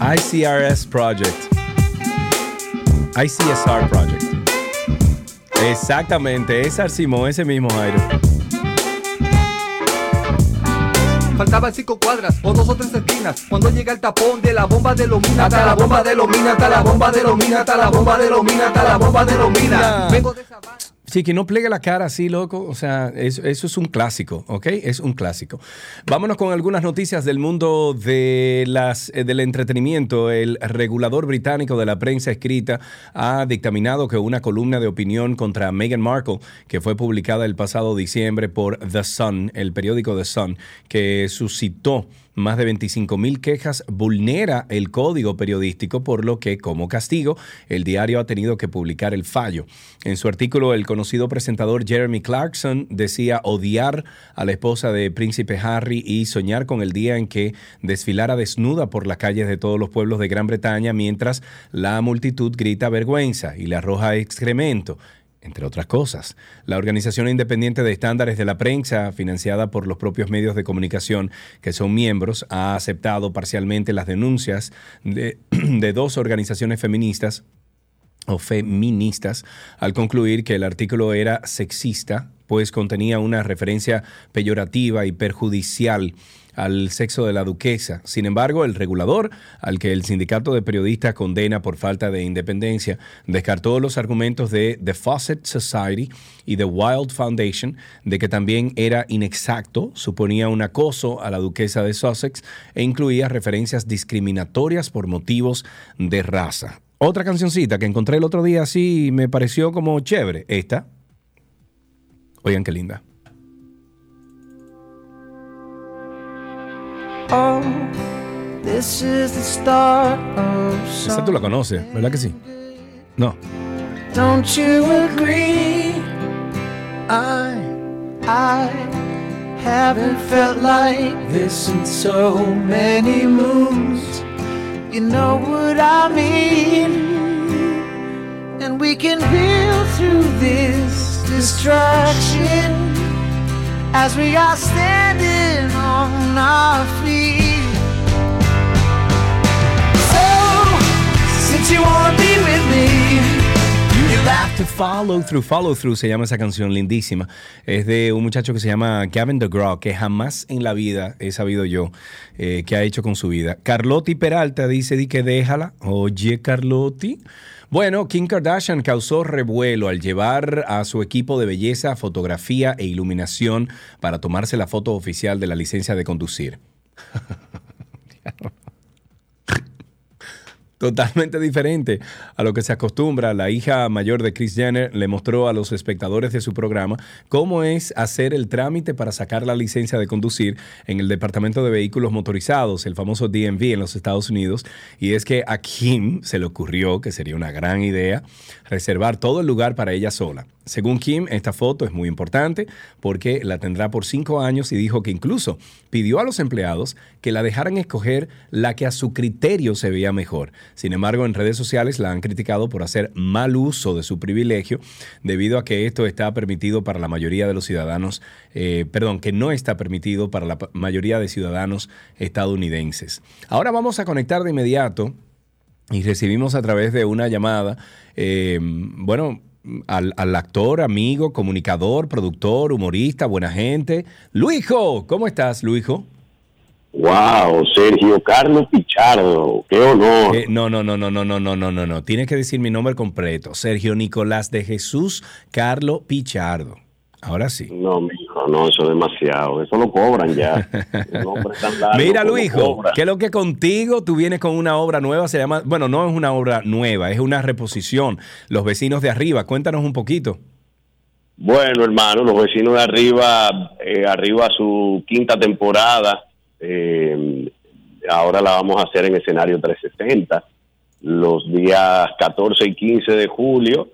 ICRS Project. ICSR Project. Exactamente, es Arcimo, ese mismo Jairo. Faltaban cinco cuadras o dos o tres esquinas. Cuando llega el tapón de la bomba de Lomina Hasta la bomba de Lomina, hasta la bomba de Lomina Hasta la bomba de Lomina, hasta la bomba de Lomina. Vengo de esa Sí, que no plegue la cara así, loco. O sea, eso, es un clásico, ¿ok? Es un clásico. Vámonos con algunas noticias del mundo de las, eh, del entretenimiento. El regulador británico de la prensa escrita ha dictaminado que una columna de opinión contra Meghan Markle, que fue publicada el pasado diciembre por The Sun, el periódico The Sun, que suscitó más de 25 mil quejas vulnera el código periodístico, por lo que, como castigo, el diario ha tenido que publicar el fallo. En su artículo, el conocido presentador Jeremy Clarkson decía odiar a la esposa de Príncipe Harry y soñar con el día en que desfilara desnuda por las calles de todos los pueblos de Gran Bretaña mientras la multitud grita vergüenza y le arroja excremento entre otras cosas. La Organización Independiente de Estándares de la Prensa, financiada por los propios medios de comunicación que son miembros, ha aceptado parcialmente las denuncias de, dos organizaciones feministas o feministas al concluir que el artículo era sexista, pues contenía una referencia peyorativa y perjudicial al sexo de la duquesa. Sin embargo, el regulador, al que el sindicato de periodistas condena por falta de independencia, descartó los argumentos de The Fawcett Society y The Wild Foundation de que también era inexacto, suponía un acoso a la duquesa de Sussex e incluía referencias discriminatorias por motivos de raza. Otra cancioncita que encontré el otro día así me pareció como chévere, esta. Oigan qué linda. Oh, this is the start of tú la conoces, ¿verdad que sí? No. Don't you agree? I, I haven't felt like this in so many moons. You know what I mean? And we can build through this distraction as we are standing So, since you wanna be with me, To follow through, follow through se llama esa canción lindísima. Es de un muchacho que se llama Gavin DeGraw, que jamás en la vida he sabido yo eh, qué ha hecho con su vida. Carlotti Peralta dice di que déjala. Oye, Carlotti. Bueno, Kim Kardashian causó revuelo al llevar a su equipo de belleza, fotografía e iluminación para tomarse la foto oficial de la licencia de conducir. Totalmente diferente a lo que se acostumbra. La hija mayor de Chris Jenner le mostró a los espectadores de su programa cómo es hacer el trámite para sacar la licencia de conducir en el Departamento de Vehículos Motorizados, el famoso DMV en los Estados Unidos. Y es que a Kim se le ocurrió que sería una gran idea reservar todo el lugar para ella sola. Según Kim, esta foto es muy importante porque la tendrá por cinco años y dijo que incluso pidió a los empleados que la dejaran escoger la que a su criterio se veía mejor. Sin embargo, en redes sociales la han criticado por hacer mal uso de su privilegio debido a que esto está permitido para la mayoría de los ciudadanos, eh, perdón, que no está permitido para la mayoría de ciudadanos estadounidenses. Ahora vamos a conectar de inmediato y recibimos a través de una llamada, eh, bueno, al, al actor, amigo, comunicador, productor, humorista, buena gente. Luijo, ¿cómo estás, Luijo? Wow, Sergio Carlos Pichardo, qué honor. Eh, no, no, no, no, no, no, no, no, no, no. Tienes que decir mi nombre completo. Sergio Nicolás de Jesús Carlo Pichardo. Ahora sí. No, mijo, no, eso es demasiado. Eso lo cobran ya. Largo Mira, que Luijo, cobran. ¿qué es lo que contigo tú vienes con una obra nueva? Se llama, bueno, no es una obra nueva, es una reposición. Los vecinos de arriba, cuéntanos un poquito. Bueno, hermano, los vecinos de arriba, eh, arriba su quinta temporada. eh, ahora la vamos a hacer en escenario 360, los días 14 y 15 de julio.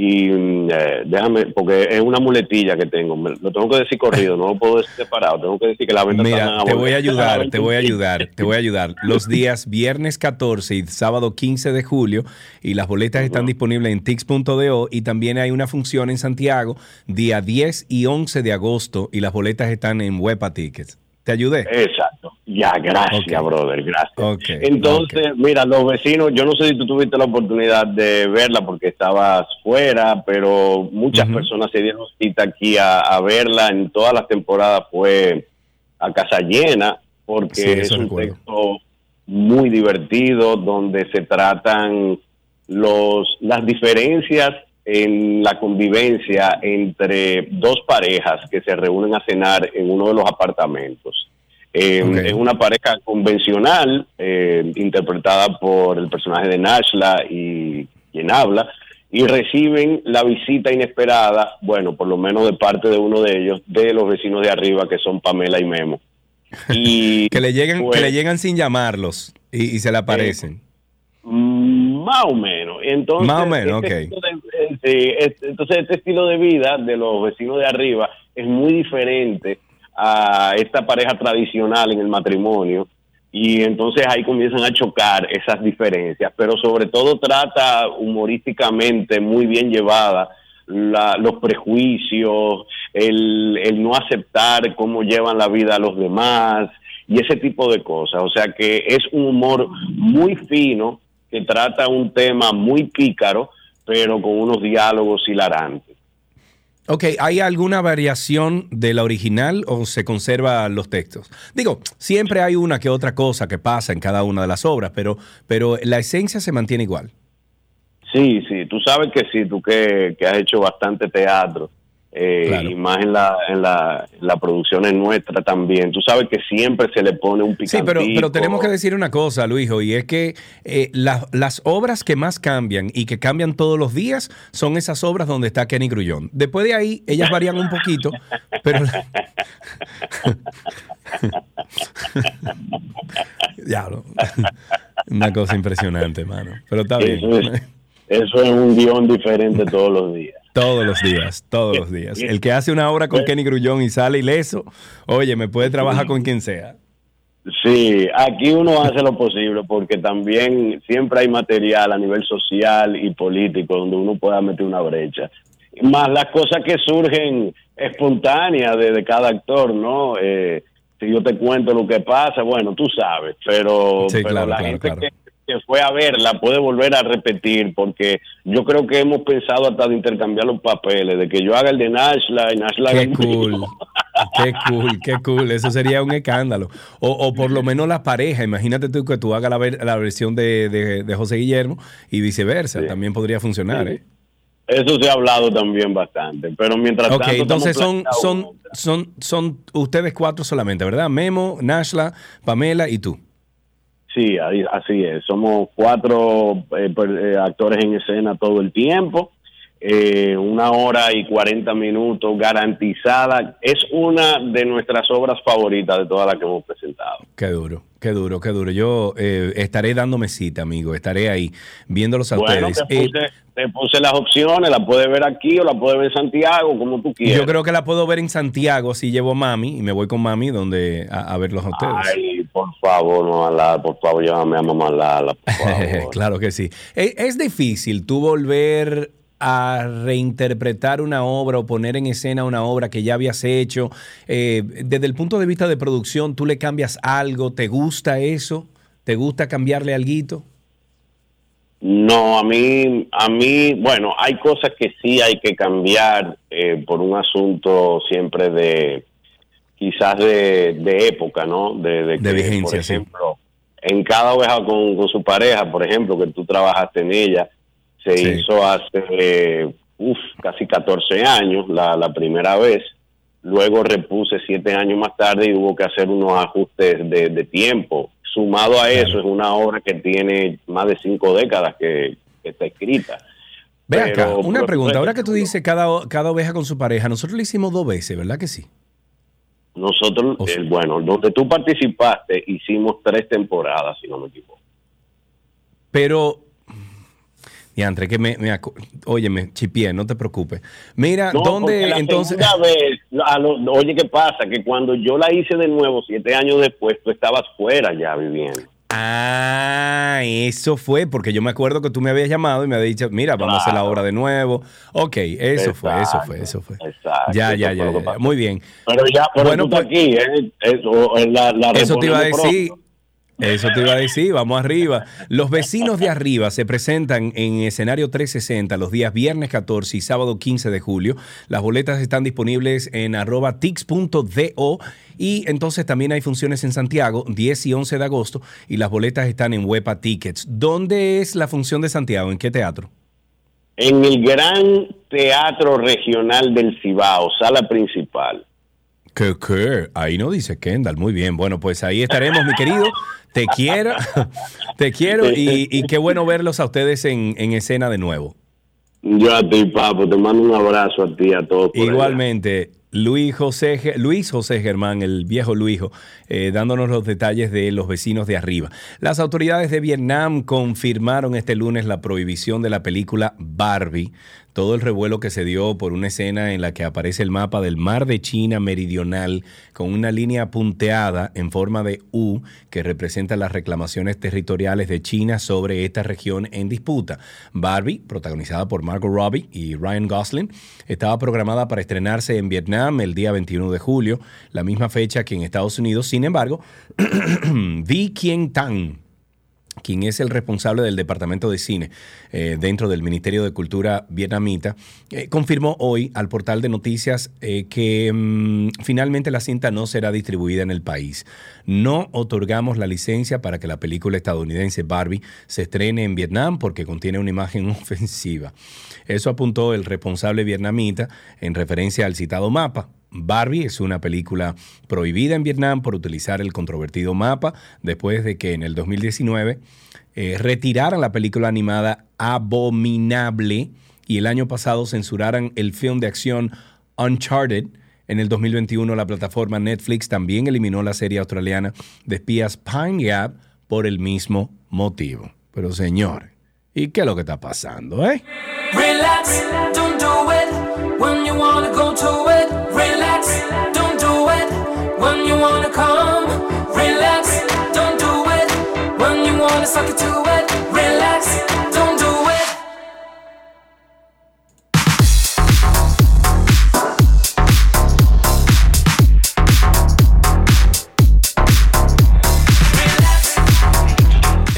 Y mm, eh, déjame, porque es una muletilla que tengo, me- lo tengo que decir corrido, no lo puedo decir separado, tengo que decir que la venta Mira, te voy a ayudar, te voy a ayudar, te voy a ayudar. Los días viernes 14 y sábado 15 de julio y las boletas están disponibles en tix.do y también hay una función en Santiago día 10 y 11 de agosto y las boletas están en Wepa Tickets. ¿Te ayudé? Exacto. Ya, gracias, brother, gracias. Entonces, mira, los vecinos, yo no sé si tú tuviste la oportunidad de verla porque estabas fuera, pero muchas personas se dieron cita aquí a, a verla. En todas las temporadas fue a casa llena porque Sí, es un recuerdo. texto muy divertido donde se tratan los las diferencias en la convivencia entre dos parejas que se reúnen a cenar en uno de los apartamentos. Eh. Es una pareja convencional, eh, interpretada por el personaje de Nashla y quien habla, y reciben la visita inesperada, bueno, por lo menos de parte de uno de ellos, de los vecinos de arriba, que son Pamela y Memo. Y Que le llegan, pues, que le llegan sin llamarlos y, y se le aparecen. Mm, Más o menos. Entonces, Más o menos, este ok. estilo de- sí, entonces, este estilo de vida de los vecinos de arriba es muy diferente a esta pareja tradicional en el matrimonio. Y entonces ahí comienzan a chocar esas diferencias, pero sobre todo trata humorísticamente muy bien llevada la- los prejuicios, el, el no aceptar cómo llevan la vida a los demás y ese tipo de cosas. O sea que es un humor muy fino que trata un tema muy pícaro, pero con unos diálogos hilarantes. Ok, ¿hay alguna variación de la original o se conserva los textos? Digo, siempre hay una que otra cosa que pasa en cada una de las obras, pero, pero la esencia se mantiene igual. Sí, sí, tú sabes que sí, tú que, que has hecho bastante teatro, eh, y más en la, en la, en la producción es nuestra también, tú sabes que siempre se le pone un Sí, picantico. pero, pero tenemos que decir una cosa, Luijo, y es que eh, la- las obras que más cambian y que cambian todos los días son esas obras donde está Kenny Grullón. Después de ahí, ellas varían un poquito, pero... Diablo. Una cosa impresionante, mano. Pero está bien. Eso es, eso es un guion diferente todos los días. Todos los días, todos los días. El que hace una obra con Kenny Grullón y sale ileso, oye, me puede trabajar con quien sea. Sí, aquí uno hace lo posible porque también siempre hay material a nivel social y político donde uno pueda meter una brecha. Más las cosas que surgen espontáneas de, de cada actor, ¿no? Eh, si yo te cuento lo que pasa, bueno, tú sabes, pero, Sí, pero claro, la claro, gente claro. Que, que fue a verla puede volver a repetir porque yo creo que hemos pensado hasta de intercambiar los papeles, de que yo haga el de Nashla y Nashla haga Qué mío. cool. Qué cool, qué cool. Eso sería un escándalo. O, o por lo menos la pareja. Imagínate tú que tú hagas la, ver- la versión de, de- de José Guillermo y viceversa. También podría funcionar. ¿eh? Eso se ha hablado también bastante, pero mientras Ok, tanto... entonces son, son, son, son ustedes cuatro solamente, ¿verdad? Memo, Nashla, Pamela y tú. Sí, así es. Somos cuatro eh, per- eh, actores en escena todo el tiempo. Eh, una hora y 40 minutos garantizada. Es una de nuestras obras favoritas de todas las que hemos presentado. Qué duro, qué duro, qué duro. Yo eh, estaré dándome cita, amigo. Estaré ahí viéndolos a Bueno, ustedes. te Eh, puse, te puse las opciones, la puedes ver aquí o la puedes ver en Santiago, como tú quieras. yo creo que la puedo ver en Santiago, así llevo a mami y me voy con mami donde a, a verlos a ustedes. Ay, por favor, no, Lala, por favor, llévame a mamá Lala, por favor. claro que sí. Eh, Es difícil tú volver a reinterpretar una obra o poner en escena una obra que ya habías hecho. Eh, desde el punto de vista de producción, ¿tú le cambias algo? ¿Te gusta eso? ¿Te gusta cambiarle algo? No, a mí, a mí, bueno, hay cosas que sí hay que cambiar eh, por un asunto siempre de, quizás de, de época, ¿no? De, de, De que, vigencia, por sí. ejemplo, en cada oveja con, con su pareja, por ejemplo, que tú trabajaste en ella, se Sí. hizo hace, eh, uf, casi 14 años, la, la primera vez. Luego repuse siete años más tarde y hubo que hacer unos ajustes de, de tiempo. Sumado a eso, es una obra que tiene más de cinco décadas que, que está escrita. Ve acá, una pregunta. Ahora que tú dices cada, cada oveja con su pareja, nosotros lo hicimos dos veces, ¿verdad que sí? Nosotros, eh, bueno, donde tú participaste, hicimos tres temporadas, si no me equivoco. Pero, diantre, que me, oye, me chipié, no te preocupes. Mira, No, ¿dónde la entonces? vez, a lo- oye, ¿qué pasa? Que cuando yo la hice de nuevo, siete años después, tú estabas fuera ya viviendo. Ah, eso fue, porque yo me acuerdo que tú me habías llamado y me habías dicho, mira, vamos a hacer la obra de nuevo. Ok, eso fue, eso fue, eso fue. Exacto. Ya, ya, ya. Muy bien. Pero ya, pero Bueno, tú pues- aquí, ¿eh? Eso, eh, la, la Eso te iba a decir. pronto. Eso te iba a decir, vamos arriba. Los vecinos de arriba se presentan en escenario 360 los días viernes 14 y sábado 15 de julio. Las boletas están disponibles en arroba y entonces también hay funciones en Santiago 10 y 11 de agosto y las boletas están en Huepa Tickets. ¿Dónde es la función de Santiago? ¿En qué teatro? En el Gran Teatro Regional del Cibao, sala principal. ¿Qué, qué? Ahí no dice Kendall. Muy bien. Bueno, pues ahí estaremos, mi querido. Te quiero, te quiero y, y qué bueno verlos a ustedes en, en escena de nuevo. Yo a ti, papo, te mando un abrazo a ti, a todos. allá. Igualmente, Luis José, Luis José Germán, el viejo Luijo, eh, dándonos los detalles de los vecinos de arriba. Las autoridades de Vietnam confirmaron este lunes la prohibición de la película Barbie. Todo el revuelo que se dio por una escena en la que aparece el mapa del mar de China meridional con una línea punteada en forma de U que representa las reclamaciones territoriales de China sobre esta región en disputa. Barbie, protagonizada por Margot Robbie y Ryan Gosling, estaba programada para estrenarse en Vietnam el día 21 de julio, la misma fecha que en Estados Unidos. Sin embargo, Vi Quien Tan, quien es el responsable del departamento de cine eh, dentro del Ministerio de Cultura vietnamita, eh, confirmó hoy al portal de noticias eh, que mm, finalmente la cinta no será distribuida en el país. No otorgamos la licencia para que la película estadounidense Barbie se estrene en Vietnam porque contiene una imagen ofensiva. Eso apuntó el responsable vietnamita en referencia al citado mapa. Barbie es una película prohibida en Vietnam por utilizar el controvertido mapa después de que en el 2019 eh, retiraran la película animada Abominable y el año pasado censuraran el film de acción Uncharted. En el 2021 la plataforma Netflix también eliminó la serie australiana de espías Pine Gap por el mismo motivo. Pero señor, ¿y qué es lo que está pasando, eh? Relax, don't do it when you wanna go to it.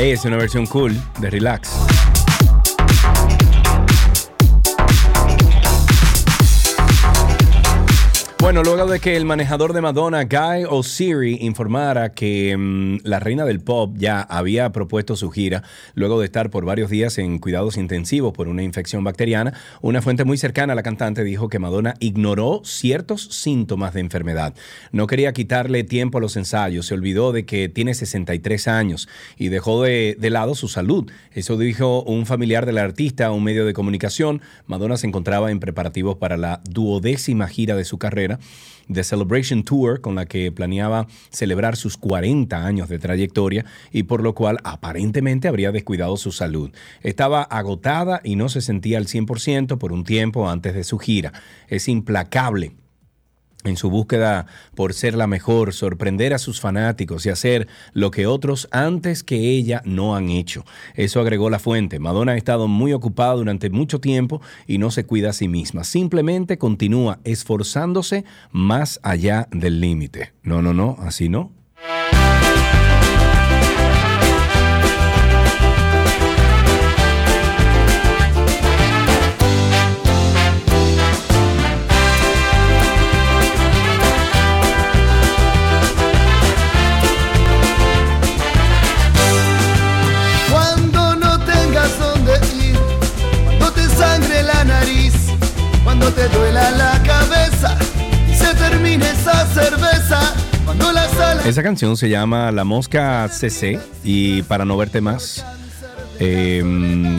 Es una versión cool de Relax. Bueno, luego de que el manejador de Madonna, Guy O'Siri, informara que mm, la reina del pop ya había propuesto su gira, luego de estar por varios días en cuidados intensivos por una infección bacteriana, una fuente muy cercana a la cantante dijo que Madonna ignoró ciertos síntomas de enfermedad. No quería quitarle tiempo a los ensayos, se olvidó de que tiene 63 años y dejó de, de lado su salud. Eso dijo un familiar del artista a un medio de comunicación. Madonna se encontraba en preparativos para la duodécima gira de su carrera, The Celebration Tour, con la que planeaba celebrar sus 40 años de trayectoria y por lo cual aparentemente habría descuidado su salud. Estaba agotada y no se sentía al 100% por un tiempo antes de su gira. Es implacable en su búsqueda por ser la mejor, sorprender a sus fanáticos y hacer lo que otros antes que ella no han hecho. Eso agregó la fuente. Madonna ha estado muy ocupada durante mucho tiempo y no se cuida a sí misma. Simplemente continúa esforzándose más allá del límite. No, no, no, así no. Esa canción se llama La Mosca CC y Para no verte más. eh,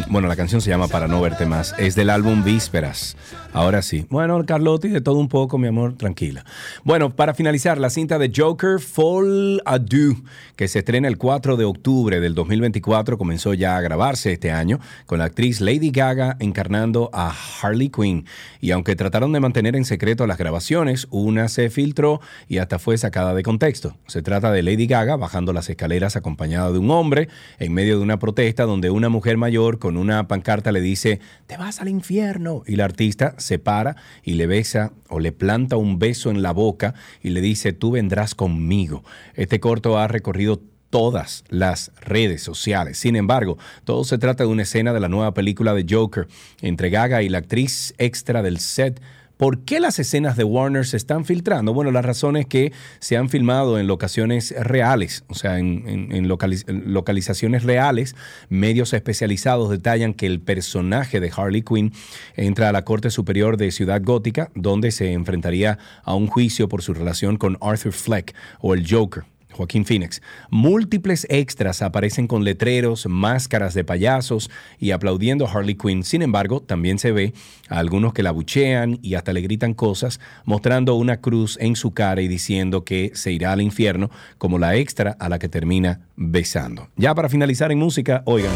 bueno, la canción se llama Para no verte más. Es del álbum Vísperas. Ahora sí. Bueno, Carlotti, de todo un poco, mi amor, tranquila. Bueno, para finalizar, la cinta de Joker Fall Adieu, que se estrena el 4 de octubre del 2024, comenzó ya a grabarse este año, con la actriz Lady Gaga encarnando a Harley Quinn. Y aunque trataron de mantener en secreto las grabaciones, una se filtró y hasta fue sacada de contexto. Se trata de Lady Gaga bajando las escaleras acompañada de un hombre en medio de una protesta donde una mujer mayor con una pancarta le dice, te vas al infierno. Y la artista se para y le besa o le planta un beso en la boca y le dice, tú vendrás conmigo. Este corto ha recorrido todas las redes sociales. Sin embargo, todo se trata de una escena de la nueva película de Joker entre Gaga y la actriz extra del set. ¿Por qué las escenas de Warner se están filtrando? Bueno, la razón es que se han filmado en locaciones reales, o sea, en, en- en localiz- en localizaciones reales. Medios especializados detallan que el personaje de Harley Quinn entra a la Corte Superior de Ciudad Gótica, donde se enfrentaría a un juicio por su relación con Arthur Fleck o el Joker. Joaquín Phoenix. Múltiples extras aparecen con letreros, máscaras de payasos y aplaudiendo a Harley Quinn. Sin embargo, también se ve a algunos que la buchean y hasta le gritan cosas, mostrando una cruz en su cara y diciendo que se irá al infierno, como la extra a la que termina besando. Ya para finalizar en música, oigan.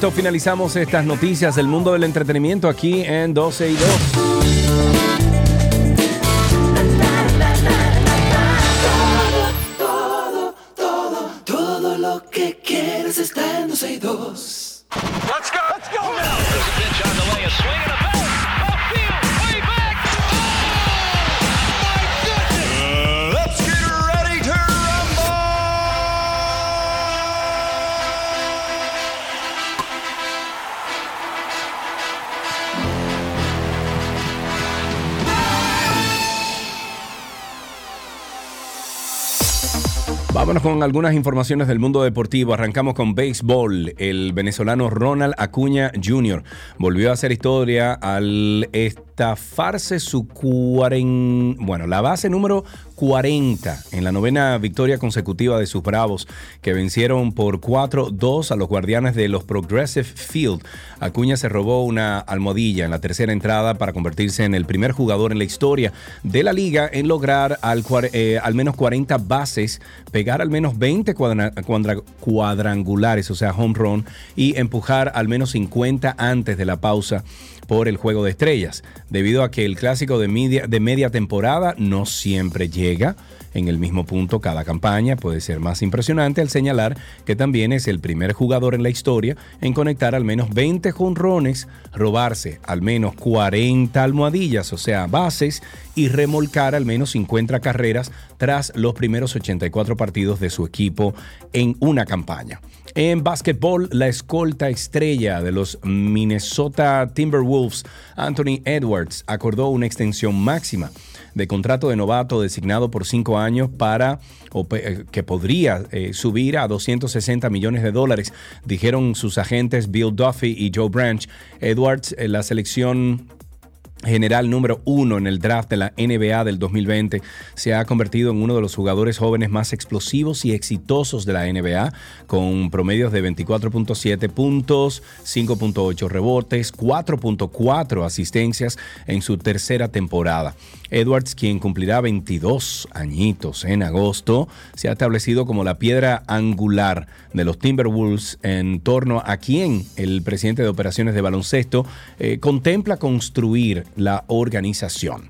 Esto finalizamos estas noticias del mundo del entretenimiento aquí en 12 y 2. Con algunas informaciones del mundo deportivo. Arrancamos con béisbol. El venezolano Ronald Acuña Jr. volvió a hacer historia al estafarse su cuaren... bueno, la base número 40 en la novena victoria consecutiva de sus Bravos, que vencieron por 4-2 a los guardianes de los Progressive Field. Acuña se robó una almohadilla en la tercera entrada para convertirse en el primer jugador en la historia de la liga en lograr al, eh, al menos 40 bases pegar al menos 20 cuadra- cuadra- cuadrangulares, o sea, home run, y empujar al menos 50 antes de la pausa por el juego de estrellas, debido a que el clásico de media, de media temporada no siempre llega en el mismo punto cada campaña, puede ser más impresionante al señalar que también es el primer jugador en la historia en conectar al menos 20 jonrones, robarse al menos 40 almohadillas, o sea, bases, y remolcar al menos 50 carreras tras los primeros 84 partidos de su equipo en una campaña. En básquetbol, la escolta estrella de los Minnesota Timberwolves, Anthony Edwards, acordó una extensión máxima de contrato de novato designado por cinco años para eh, que podría eh, subir a 260 millones de dólares, dijeron sus agentes Bill Duffy y Joe Branch. Edwards, eh, la selección general número uno en el draft de la NBA del 2020, se ha convertido en uno de los jugadores jóvenes más explosivos y exitosos de la NBA, con promedios de 24.7 puntos, 5.8 rebotes, 4.4 asistencias en su tercera temporada. Edwards, quien cumplirá 22 añitos en agosto, se ha establecido como la piedra angular de los Timberwolves en torno a quien el presidente de operaciones de baloncesto eh, contempla construir la organización.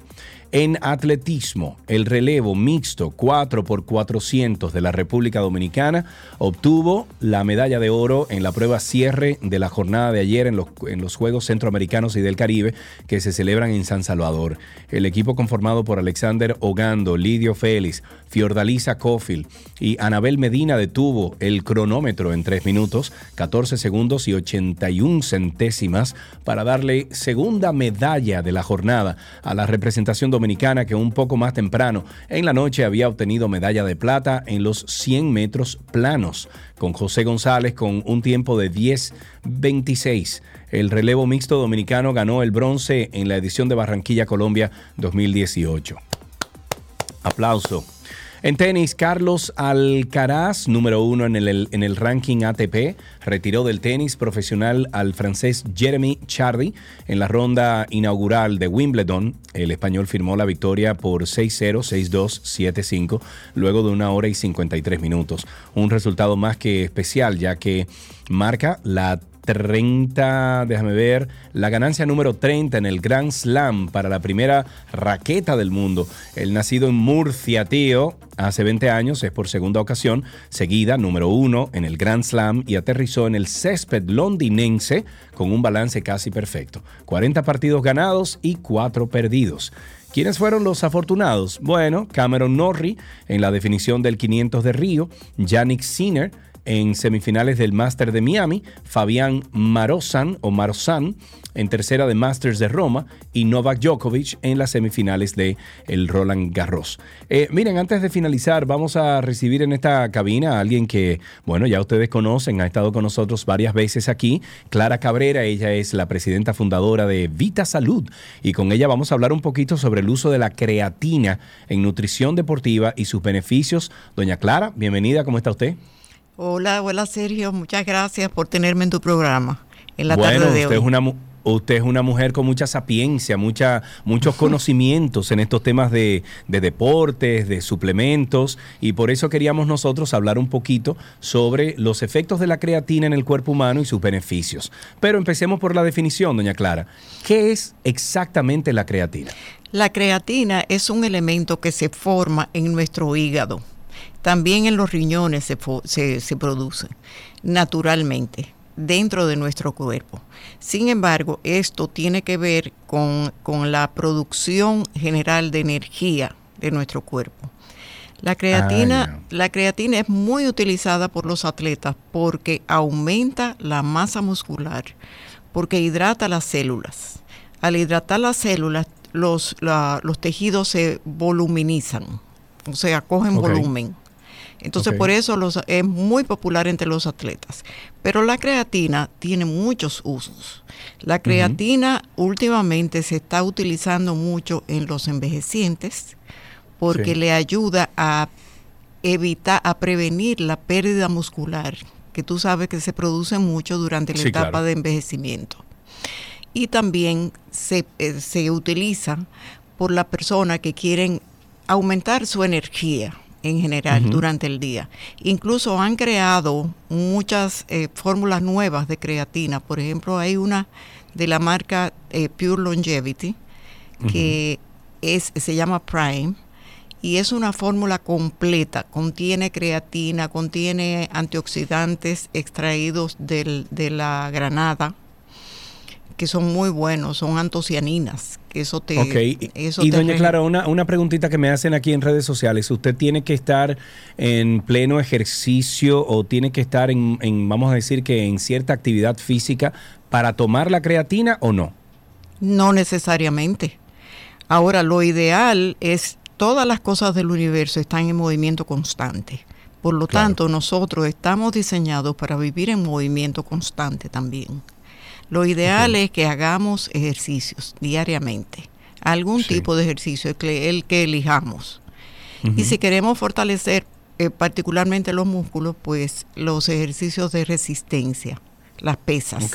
En atletismo, el relevo mixto 4x400 de la República Dominicana obtuvo la medalla de oro en la prueba cierre de la jornada de ayer en los, en los Juegos Centroamericanos y del Caribe que se celebran en San Salvador. El equipo conformado por Alexander Ogando, Lidio Félix, Fiordalisa Cofield y Anabel Medina detuvo el cronómetro en 3 minutos, 14 segundos y 81 centésimas para darle segunda medalla de la jornada a la representación dominicana que un poco más temprano en la noche había obtenido medalla de plata en los 100 metros planos, con José González con un tiempo de 10.26. El relevo mixto dominicano ganó el bronce en la edición de Barranquilla, Colombia 2018. Aplauso. En tenis, Carlos Alcaraz, número uno en el, en el ranking ATP, retiró del tenis profesional al francés Jeremy Chardy en la ronda inaugural de Wimbledon. El español firmó la victoria por 6-0, 6-2, 7-5, luego de una hora y 53 minutos. Un resultado más que especial, ya que marca la 30, déjame ver, la ganancia número 30 en el Grand Slam para la primera raqueta del mundo. El nacido en Murcia, tío, hace 20 años, es por segunda ocasión, seguida, número uno en el Grand Slam y aterrizó en el césped londinense con un balance casi perfecto. 40 partidos ganados y 4 perdidos. ¿Quiénes fueron los afortunados? Bueno, Cameron Norrie en la definición del 500 de Río, Yannick Sinner en semifinales del Master de Miami, Fabián Marozan o Marozan en tercera de Masters de Roma y Novak Djokovic en las semifinales de el Roland Garros. Eh, miren, antes de finalizar, vamos a recibir en esta cabina a alguien que, bueno, ya ustedes conocen, ha estado con nosotros varias veces aquí, Clara Cabrera, ella es la presidenta fundadora de Vita Salud y con ella vamos a hablar un poquito sobre el uso de la creatina en nutrición deportiva y sus beneficios. Doña Clara, bienvenida, ¿cómo está usted? Hola, hola Sergio, muchas gracias por tenerme en tu programa en la bueno, tarde de usted hoy. es una usted es una mujer con mucha sapiencia, mucha, muchos conocimientos en estos temas de, de deportes, de suplementos, y por eso queríamos nosotros hablar un poquito sobre los efectos de la creatina en el cuerpo humano y sus beneficios. Pero empecemos por la definición, doña Clara. ¿Qué es exactamente la creatina? La creatina es un elemento que se forma en nuestro hígado. También en los riñones se, se- se produce naturalmente dentro de nuestro cuerpo. Sin embargo, esto tiene que ver con, con la producción general de energía de nuestro cuerpo. La creatina, la creatina es muy utilizada por los atletas porque aumenta la masa muscular, porque hidrata las células. Al hidratar las células, los, la- los tejidos se voluminizan, o sea, cogen volumen. Entonces, por eso los, es muy popular entre los atletas. Pero la creatina tiene muchos usos. La creatina últimamente se está utilizando mucho en los envejecientes porque Sí. le ayuda a evitar, a prevenir la pérdida muscular, que tú sabes que se produce mucho durante la Sí, etapa claro. de envejecimiento. Y también se, eh, se utiliza por las personas que quieren aumentar su energía, en general durante el día. Incluso han creado muchas eh, fórmulas nuevas de creatina. Por ejemplo, hay una de la marca eh, Pure Longevity que es, se llama Prime y es una fórmula completa. Contiene creatina, contiene antioxidantes extraídos del- de la granada que son muy buenos, son antocianinas, que eso te... Ok, y, eso y te doña Clara, una, una preguntita que me hacen aquí en redes sociales. ¿Usted tiene que estar en pleno ejercicio o tiene que estar en, en, vamos a decir que en cierta actividad física para tomar la creatina o no? No necesariamente. Ahora, lo ideal es todas las cosas del universo están en movimiento constante. Por lo Claro. tanto, nosotros estamos diseñados para vivir en movimiento constante también. Lo ideal es que hagamos ejercicios diariamente, algún tipo de ejercicio, el que, el que elijamos. Y si queremos fortalecer eh, particularmente los músculos, pues los ejercicios de resistencia, las pesas.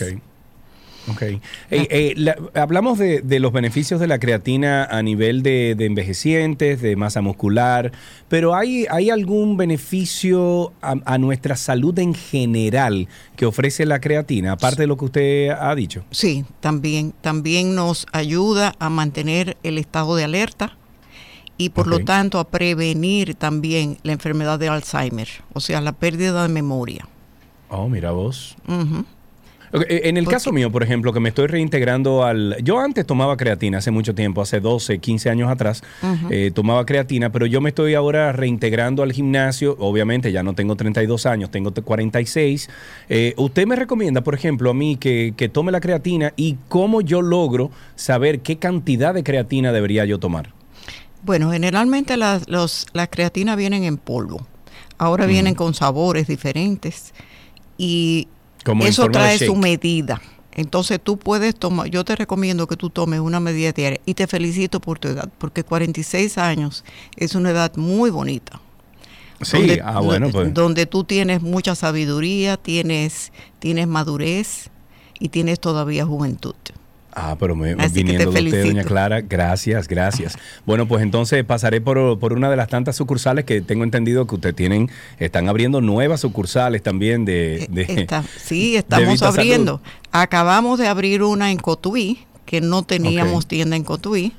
Ok. Eh, eh, la- hablamos de, de los beneficios de la creatina a nivel de, de envejecientes, de masa muscular, pero ¿hay, hay algún beneficio a, a nuestra salud en general que ofrece la creatina, aparte de lo que usted ha dicho? Sí, también, también nos ayuda a mantener el estado de alerta y por lo tanto a prevenir también la enfermedad de Alzheimer, o sea, la pérdida de memoria. Oh, mira vos. Eh, En el caso mío, por ejemplo, que me estoy reintegrando al... Yo antes tomaba creatina hace mucho tiempo, hace 12, 15 años atrás, eh, tomaba creatina, pero yo me estoy ahora reintegrando al gimnasio. Obviamente ya no tengo 32 años, tengo 46. Eh, ¿Usted me recomienda, por ejemplo, a mí que, que tome la creatina y cómo yo logro saber qué cantidad de creatina debería yo tomar? Bueno, generalmente las, los, las creatinas vienen en polvo. Ahora vienen con sabores diferentes y Como eso trae su medida. Entonces tú puedes tomar, yo te recomiendo que tú tomes una medida diaria y te felicito por tu edad, porque 46 años es una edad muy bonita. Sí, ah, bueno, pues. Donde tú tienes mucha sabiduría, tienes, tienes madurez y tienes todavía juventud. Ah, pero me, Así viniendo de usted, doña Clara, gracias, gracias. Bueno, pues entonces pasaré por, por una de las tantas sucursales que tengo entendido que ustedes tienen, están abriendo nuevas sucursales también de... de Está- sí, estamos Salud. abriendo. Acabamos de abrir una en Cotuí, que no teníamos tienda en Cotuí.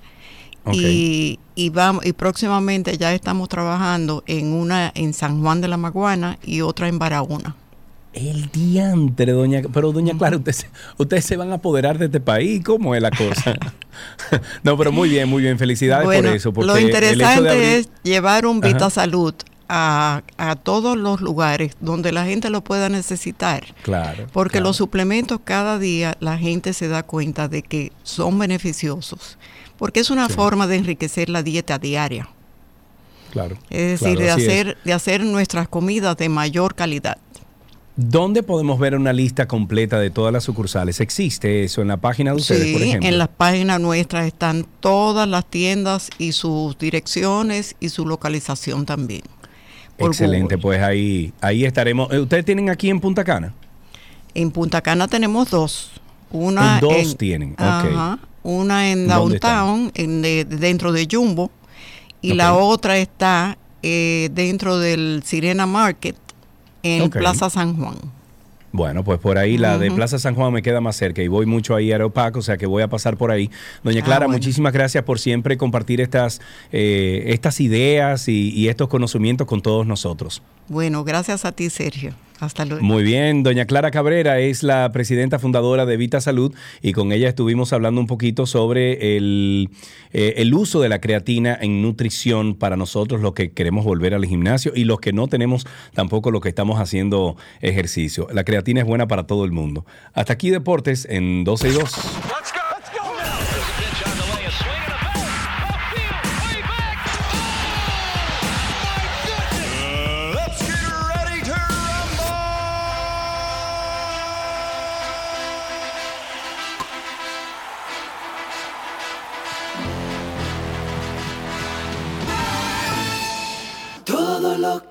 Y, y, vamos, y próximamente ya estamos trabajando en una en San Juan de la Maguana y otra en Barahona. El diantre, doña... Pero doña Clara, ustedes, se- ustedes se van a apoderar de este país, ¿cómo es la cosa? no, pero muy bien, muy bien, felicidades Bueno, por eso. Porque lo interesante abrir- es llevar un Vita Ajá. Salud a, a todos los lugares donde la gente lo pueda necesitar. Claro. Porque claro. los suplementos cada día la gente se da cuenta de que son beneficiosos. Porque es una Sí. forma de enriquecer la dieta diaria. Claro. Es decir, claro, de, es. hacer, de hacer nuestras comidas de mayor calidad. ¿Dónde podemos ver una lista completa de todas las sucursales? ¿Existe eso en la página de ustedes, por Sí, ejemplo? en las páginas nuestras están todas las tiendas y sus direcciones y su localización también. Excelente, pues ahí, ahí estaremos. Eh, ¿Ustedes tienen aquí en Punta Cana? En Punta Cana tenemos dos. Una En dos en- tienen, ok. Ajá, una en. Downtown, en de- dentro de Jumbo, y la otra está eh, dentro del Sirena Market en. Plaza San Juan. Bueno, pues por ahí la de. Plaza San Juan me queda más cerca y voy mucho ahí a Aeropac, o sea que voy a pasar por ahí. Doña Ah, Clara, bueno. muchísimas gracias por siempre compartir estas, eh, estas ideas y, y estos conocimientos con todos nosotros. Bueno, gracias a ti, Sergio. Hasta luego. Muy bien, doña Clara Cabrera es la presidenta fundadora de Vita Salud y con ella estuvimos hablando un poquito sobre el, eh, el uso de la creatina en nutrición para nosotros los que queremos volver al gimnasio y los que no tenemos tampoco los que estamos haciendo ejercicio. La creatina es buena para todo el mundo. Hasta aquí deportes en 12 y 2.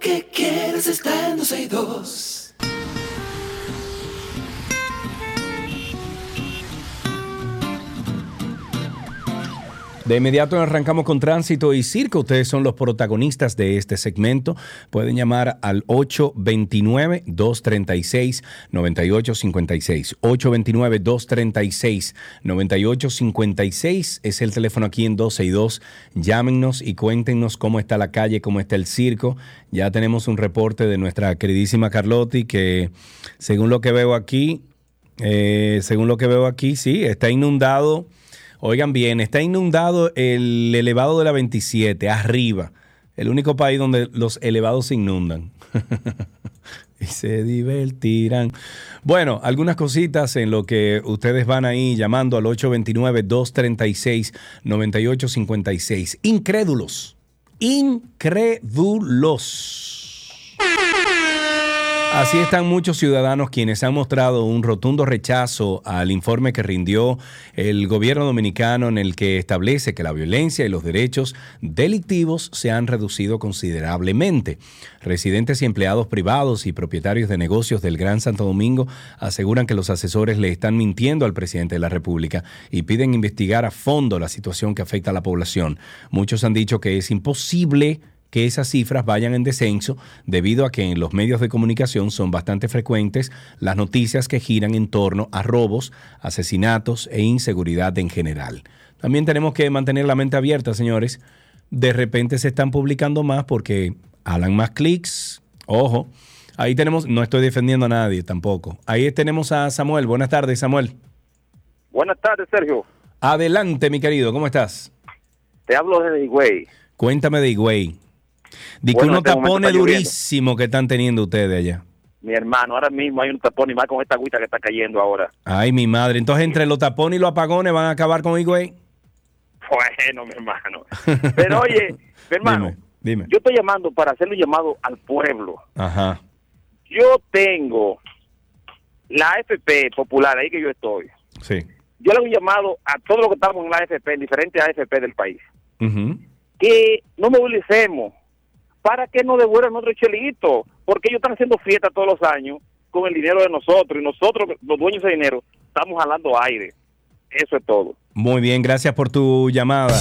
Que quieres está en 12 y 2. De inmediato arrancamos con tránsito y circo. Ustedes son los protagonistas de este segmento. Pueden llamar al 829-236-9856. 829-236-9856 es el teléfono aquí en 12 y 2. Llámenos y cuéntenos cómo está la calle, cómo está el circo. Ya tenemos un reporte de nuestra queridísima Carlotti que, según lo que veo aquí, eh, según lo que veo aquí, sí, está inundado. Oigan bien, está inundado el elevado de la 27, arriba. El único país donde los elevados se inundan. y se divertirán. Bueno, algunas cositas en lo que ustedes van ahí llamando al 829-236-9856. Incrédulos. Incrédulos. Así están muchos ciudadanos quienes han mostrado un rotundo rechazo al informe que rindió el gobierno dominicano en el que establece que la violencia y los derechos delictivos se han reducido considerablemente. Residentes y empleados privados y propietarios de negocios del Gran Santo Domingo aseguran que los asesores le están mintiendo al presidente de la República y piden investigar a fondo la situación que afecta a la población. Muchos han dicho que es imposible que esas cifras vayan en descenso debido a que en los medios de comunicación son bastante frecuentes las noticias que giran en torno a robos, asesinatos e inseguridad en general. También tenemos que mantener la mente abierta, señores. De repente se están publicando más porque hagan más clics. Ojo, ahí tenemos, no estoy defendiendo a nadie tampoco. Ahí tenemos a Samuel. Buenas tardes, Samuel. Buenas tardes, Sergio. Adelante, mi querido, ¿cómo estás? Te hablo desde Higüey. Cuéntame de Higüey. Di que Bueno, unos este tapones durísimos que están teniendo ustedes allá. Mi hermano, ahora mismo hay un tapón y más con esta agüita que está cayendo ahora. Ay, mi madre. Entonces, entre los tapones y los apagones van a acabar con Higüey. Bueno, mi hermano. Pero oye, mi hermano, Dime, dime. yo estoy llamando para hacerle un llamado al pueblo. Ajá. Yo tengo la AFP popular, ahí que yo estoy. Sí. Yo le hago un llamado a todos los que estamos en la AFP, en diferentes AFP del país, que no movilicemos para que nos devuelvan nuestro chelito, porque ellos están haciendo fiesta todos los años con el dinero de nosotros y nosotros, los dueños de dinero, estamos jalando aire. Eso es todo. Muy bien, gracias por tu llamada.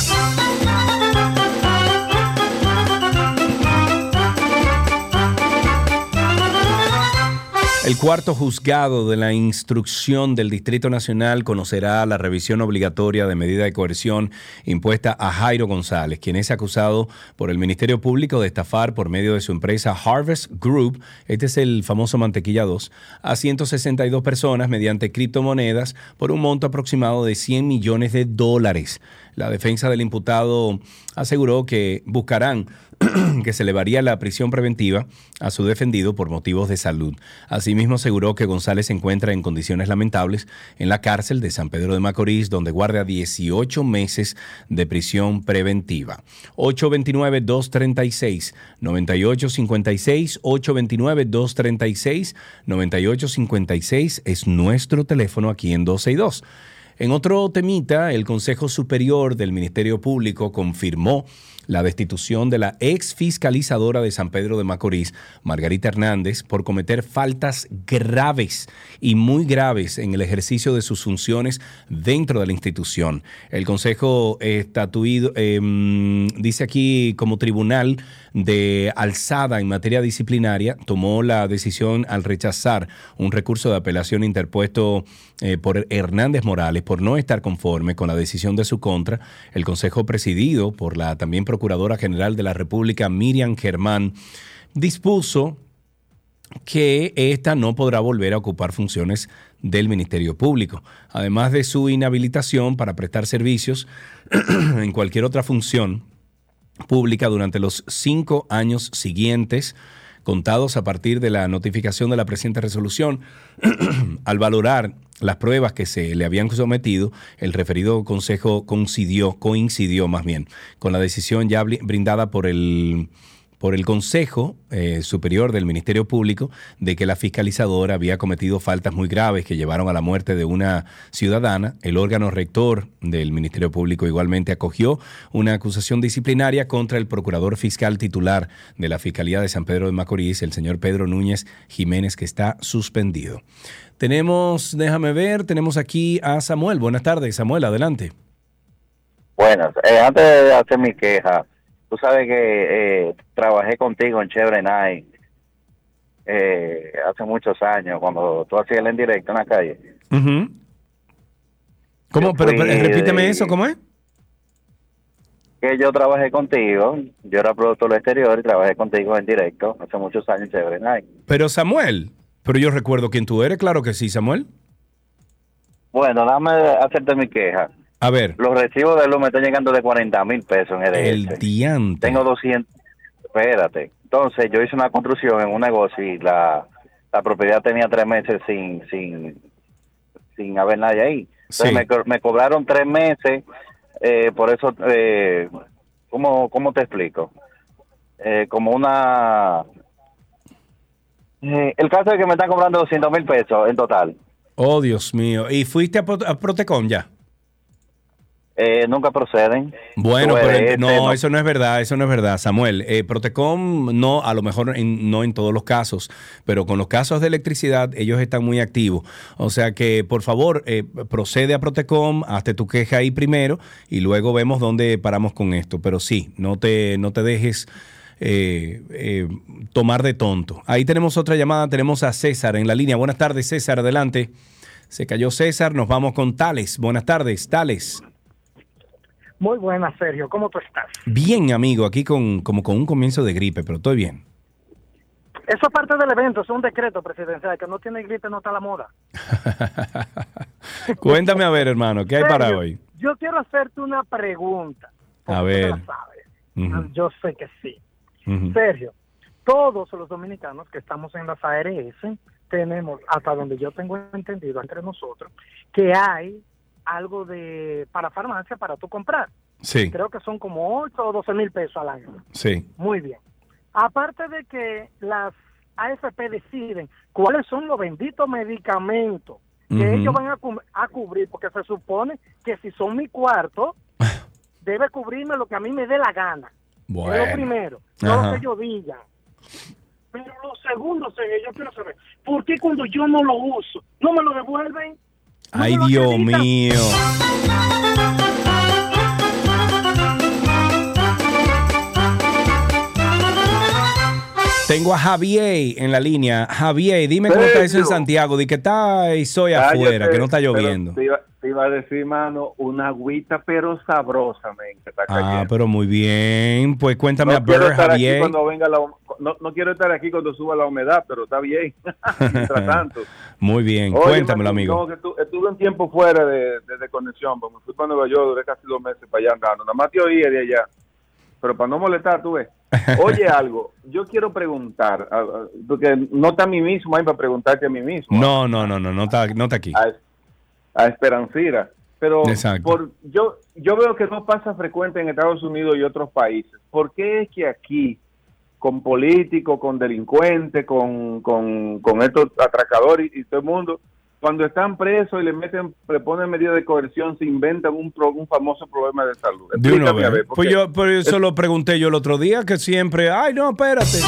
El cuarto juzgado de la instrucción del Distrito Nacional conocerá la revisión obligatoria de medida de coerción impuesta a Jairo González, quien es acusado por el Ministerio Público de estafar por medio de su empresa Harvest Group, este es el famoso Mantequilla 2, a 162 personas mediante criptomonedas por un monto aproximado de 100 millones de dólares. La defensa del imputado aseguró que buscarán que se elevaría la prisión preventiva a su defendido por motivos de salud. Asimismo, aseguró que González se encuentra en condiciones lamentables en la cárcel de San Pedro de Macorís, donde guarda 18 meses de prisión preventiva. 829-236-9856, 829-236-9856 es nuestro teléfono aquí en 12 y 2. En otro temita, el Consejo Superior del Ministerio Público confirmó la destitución de la ex fiscalizadora de San Pedro de Macorís, Margarita Hernández, por cometer faltas graves y muy graves en el ejercicio de sus funciones dentro de la institución. El Consejo estatuido, em, dice aquí como tribunal de alzada en materia disciplinaria, tomó la decisión al rechazar un recurso de apelación interpuesto eh, por Hernández Morales por no estar conforme con la decisión de su contra. El Consejo presidido por la también Procuradora General de la República, Miriam Germán, dispuso que ésta no podrá volver a ocupar funciones del Ministerio Público, además de su inhabilitación para prestar servicios en cualquier otra función pública durante los cinco años siguientes, contados a partir de la notificación de la presente resolución, al valorar las pruebas que se le habían sometido, el referido consejo coincidió, coincidió más bien, con la decisión ya brindada por el por el Consejo eh, Superior del Ministerio Público de que la fiscalizadora había cometido faltas muy graves que llevaron a la muerte de una ciudadana. El órgano rector del Ministerio Público igualmente acogió una acusación disciplinaria contra el procurador fiscal titular de la Fiscalía de San Pedro de Macorís, el señor Pedro Núñez Jiménez, que está suspendido. Tenemos, déjame ver, tenemos aquí a Samuel. Buenas tardes, Samuel, adelante. Buenas. Eh, antes de hacer mi queja, tú sabes que eh, trabajé contigo en Chevrolet Night eh, hace muchos años, cuando tú hacías el en directo en la calle. Ujú. ¿Cómo? Pero, repíteme de- eso, ¿cómo es? Que yo trabajé contigo, yo era productor del exterior y trabajé contigo en directo hace muchos años en Chevrolet Night. Pero Samuel, pero yo recuerdo quién tú eres, claro que sí, Samuel. Bueno, dame hacerte mi queja. A ver, Los recibos de luz me están llegando de 40 mil pesos en EDS. el diante. Tengo 200. Espérate. Entonces, yo hice una construcción en un negocio y la, la propiedad tenía tres meses sin sin sin haber nadie ahí. Entonces, Sí. me, co- me cobraron tres meses. eh, por eso, eh, ¿cómo, ¿cómo te explico? Eh, como una. eh, el caso es que me están cobrando 200 mil pesos en total. Oh, Dios mío. ¿Y fuiste a, Pro- a Protecom ya? Eh, nunca proceden. Bueno, pero este, no, eso no es verdad, eso no es verdad, Samuel. Eh, Protecom no, a lo mejor en- no en todos los casos, pero con los casos de electricidad ellos están muy activos. O sea que, por favor, eh, procede a Protecom, hazte tu queja ahí primero y luego vemos dónde paramos con esto. Pero sí, no te, no te dejes eh, tomar de tonto. Ahí tenemos otra llamada, tenemos a César en la línea. Buenas tardes, César, adelante. Se cayó César, nos vamos con Tales. Buenas tardes, Tales. Muy buena, Sergio. ¿Cómo tú estás? Bien, amigo, aquí con, como con un comienzo de gripe, pero estoy bien. Eso es parte del evento, es un decreto presidencial. Que no tiene gripe no está a la moda. Cuéntame a ver, hermano, ¿qué hay para hoy? Yo quiero hacerte una pregunta. A tú ver. la sabes. Ujú, Yo sé que sí. Sergio, todos los dominicanos que estamos en las ARS tenemos, hasta donde yo tengo entendido entre nosotros, que hay algo de para farmacia para tú comprar. Sí. Creo que son como 8 o 12 mil pesos al año. Sí. Muy bien. Aparte de que las AFP deciden cuáles son los benditos medicamentos que ellos van a, cu- a cubrir, porque se supone que si son mi cuarto, debe cubrirme lo que a mí me dé la gana. Es lo Bueno. primero, no lo que yo diga. Pero lo segundo, yo quiero saber, ¿por qué cuando yo no lo uso, no me lo devuelven? Ay, Dios mío. Tengo a Javier en la línea. Javier, dime cómo está eso en. Santiago. Di que está y soy Cállate, afuera, que no está lloviendo. Te iba, te iba a decir, mano, una agüita, pero sabrosa, men, que está Ah, cayendo. pero muy bien. Pues cuéntame a no estar aquí Javier. cuando venga la no, no quiero estar aquí cuando suba la humedad, pero está bien. Mientras tanto. Muy bien, Oye, cuéntamelo, amigo. que tu- estuve un tiempo fuera de, de, de conexión, porque me fui para Nueva York, duré casi dos meses para allá andando. Nada más te oía de allá. Pero para no molestar, tú ves. Oye, algo, yo quiero preguntar, porque no está a mí mismo ahí para preguntarte a mí mismo. No, no, no, no, no está, no está aquí. a, a Esperancira. Pero por, yo, yo veo que no pasa frecuente en Estados Unidos y otros países. ¿Por qué es que aquí, con políticos, con delincuentes, con, con, con estos atracadores y, y todo el mundo, cuando están presos y le meten, le ponen medidas de coerción, se inventan un, pro- un famoso problema de salud? De una a vez. ver, Pues yo, pero eso lo pregunté yo el otro día, que siempre, ay, no, espérate.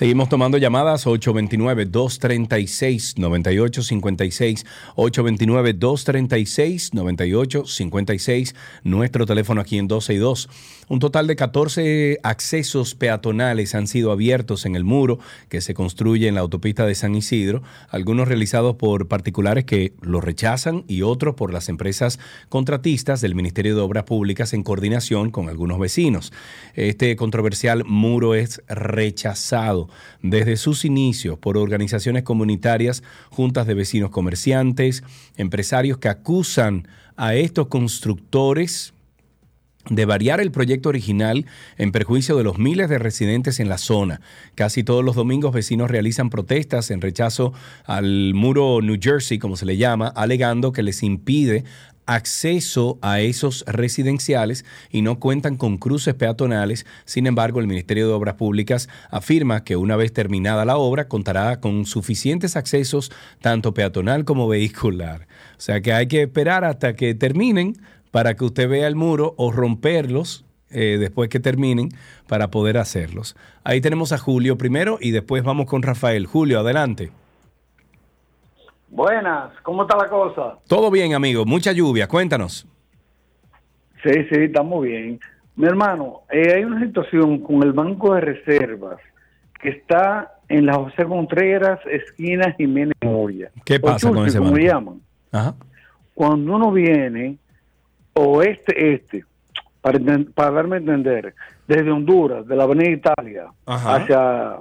Seguimos tomando llamadas 829-236-9856, 829-236-9856, nuestro teléfono aquí en 12 y 2. Un total de 14 accesos peatonales han sido abiertos en el muro que se construye en la autopista de San Isidro, algunos realizados por particulares que lo rechazan y otros por las empresas contratistas del Ministerio de Obras Públicas en coordinación con algunos vecinos. Este controversial muro es rechazado desde sus inicios por organizaciones comunitarias, juntas de vecinos comerciantes, empresarios que acusan a estos constructores de variar el proyecto original en perjuicio de los miles de residentes en la zona. Casi todos los domingos vecinos realizan protestas en rechazo al muro New Jersey, como se le llama, alegando que les impide acceso a esos residenciales y no cuentan con cruces peatonales. Sin embargo, el Ministerio de Obras Públicas afirma que una vez terminada la obra contará con suficientes accesos tanto peatonal como vehicular. O sea que hay que esperar hasta que terminen para que usted vea el muro o romperlos eh, después que terminen para poder hacerlos. Ahí tenemos a Julio primero y después vamos con Rafael. Julio, adelante. Buenas, ¿cómo está la cosa? Todo bien, amigo. Mucha lluvia. Cuéntanos. Sí, sí, estamos bien. Mi hermano, eh, hay una situación con el Banco de Reservas que está en la José Contreras, esquina Jiménez Moya. ¿Qué pasa con ese como banco? llaman. Ajá. Cuando uno viene, o este, para darme a entender, desde Honduras, de la Avenida Italia, Ajá. hacia,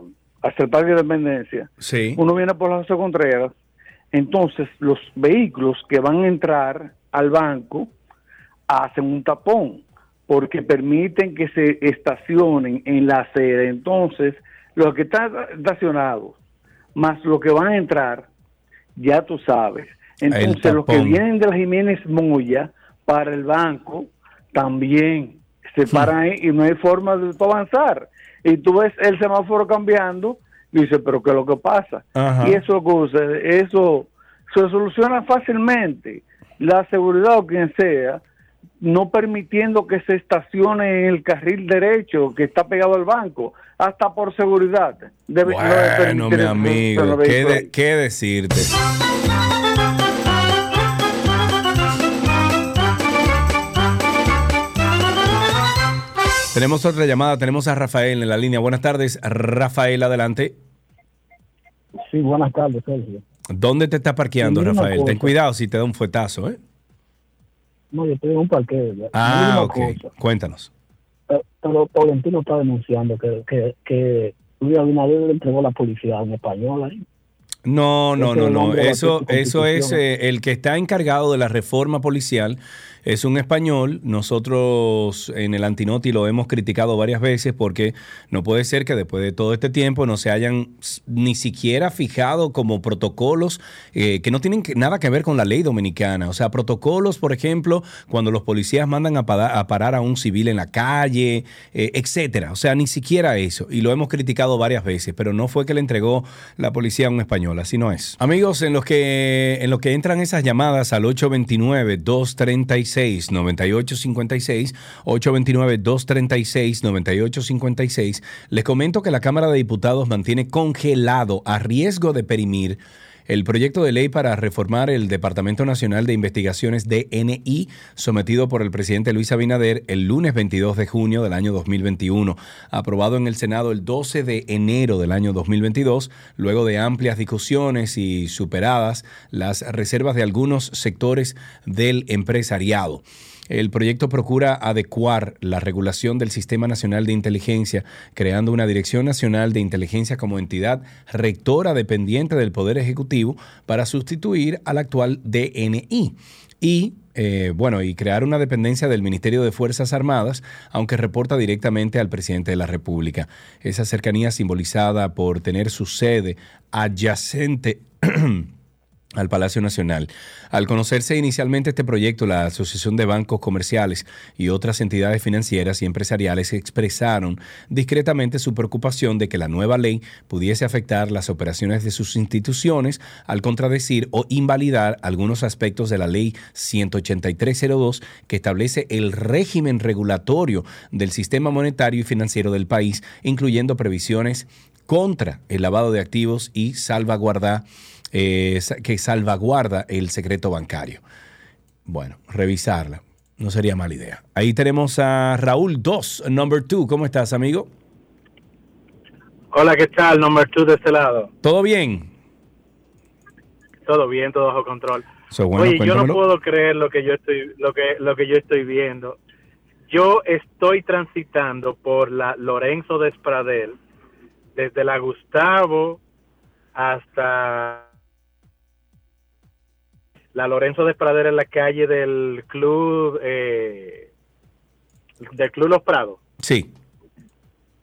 hacia el Parque de Independencia, Sí. uno viene por la José Contreras, entonces los vehículos que van a entrar al banco hacen un tapón porque permiten que se estacionen en la sede. Entonces, los que están estacionados más los que van a entrar, ya tú sabes. Entonces, los que vienen de la Jiménez Moya para el banco también se paran ahí y no hay forma de avanzar. Y tú ves el semáforo cambiando y dices, pero ¿qué es lo que pasa? Ajá. Y eso, eso se soluciona fácilmente. La seguridad o quien sea, no permitiendo que se estacione en el carril derecho que está pegado al banco, hasta por seguridad. Debe- Bueno, mi amigo, ¿qué, de- qué decirte? Tenemos otra llamada, tenemos a Rafael en la línea. Buenas tardes, Rafael, adelante. Sí, buenas tardes, Sergio. ¿Dónde te estás parqueando, Rafael? Ten cuidado si te da un fuetazo, ¿eh? No, yo estoy en un parqueo. ya. Ah, ok. cosa. Cuéntanos. Pero, pero Tolentino está denunciando que, que, que Luis Abinader le entregó la policía a un español ahí. No, no, no, no. Eso, eso es eh, el que está encargado de la reforma policial. Es un español. Nosotros en el Antinoti lo hemos criticado varias veces porque no puede ser que después de todo este tiempo no se hayan ni siquiera fijado como protocolos eh, que no tienen nada que ver con la ley dominicana. O sea, protocolos, por ejemplo, cuando los policías mandan a, parar a un civil en la calle, eh, etcétera. O sea, ni siquiera eso. Y lo hemos criticado varias veces, pero no fue que le entregó la policía a un español. Así no es. Amigos, en los que, en los que entran esas llamadas al 829-236-9856, 829-236-9856, les comento que la Cámara de Diputados mantiene congelado a riesgo de perimir el proyecto de ley para reformar el Departamento Nacional de Investigaciones DNI, sometido por el presidente Luis Abinader el lunes 22 de junio del año 2021, aprobado en el Senado el 12 de enero del año 2022, luego de amplias discusiones y superadas las reservas de algunos sectores del empresariado. El proyecto procura adecuar la regulación del Sistema Nacional de Inteligencia, creando una Dirección Nacional de Inteligencia como entidad rectora dependiente del Poder Ejecutivo para sustituir al actual DNI. Y eh, bueno, y crear una dependencia del Ministerio de Fuerzas Armadas, aunque reporta directamente al presidente de la República. Esa cercanía simbolizada por tener su sede adyacente al Palacio Nacional. Al conocerse inicialmente este proyecto, la Asociación de Bancos Comerciales y otras entidades financieras y empresariales expresaron discretamente su preocupación de que la nueva ley pudiese afectar las operaciones de sus instituciones al contradecir o invalidar algunos aspectos de la ley 18302 que establece el régimen regulatorio del sistema monetario y financiero del país, incluyendo previsiones contra el lavado de activos y salvaguarda, eh, que salvaguarda el secreto bancario. Bueno, revisarla. No sería mala idea. Ahí tenemos a Raúl 2, number 2. ¿Cómo estás, amigo? Hola, ¿qué tal? Number two de este lado. ¿Todo bien? Todo bien, todo bajo control. So, bueno, Oye, yo no puedo creer lo que yo estoy, lo que, lo que yo estoy viendo. Yo estoy transitando por la Lorenzo de Espradel, desde la Gustavo hasta la Lorenzo de Espradel en la calle del club, eh, del club Los Prados. Sí.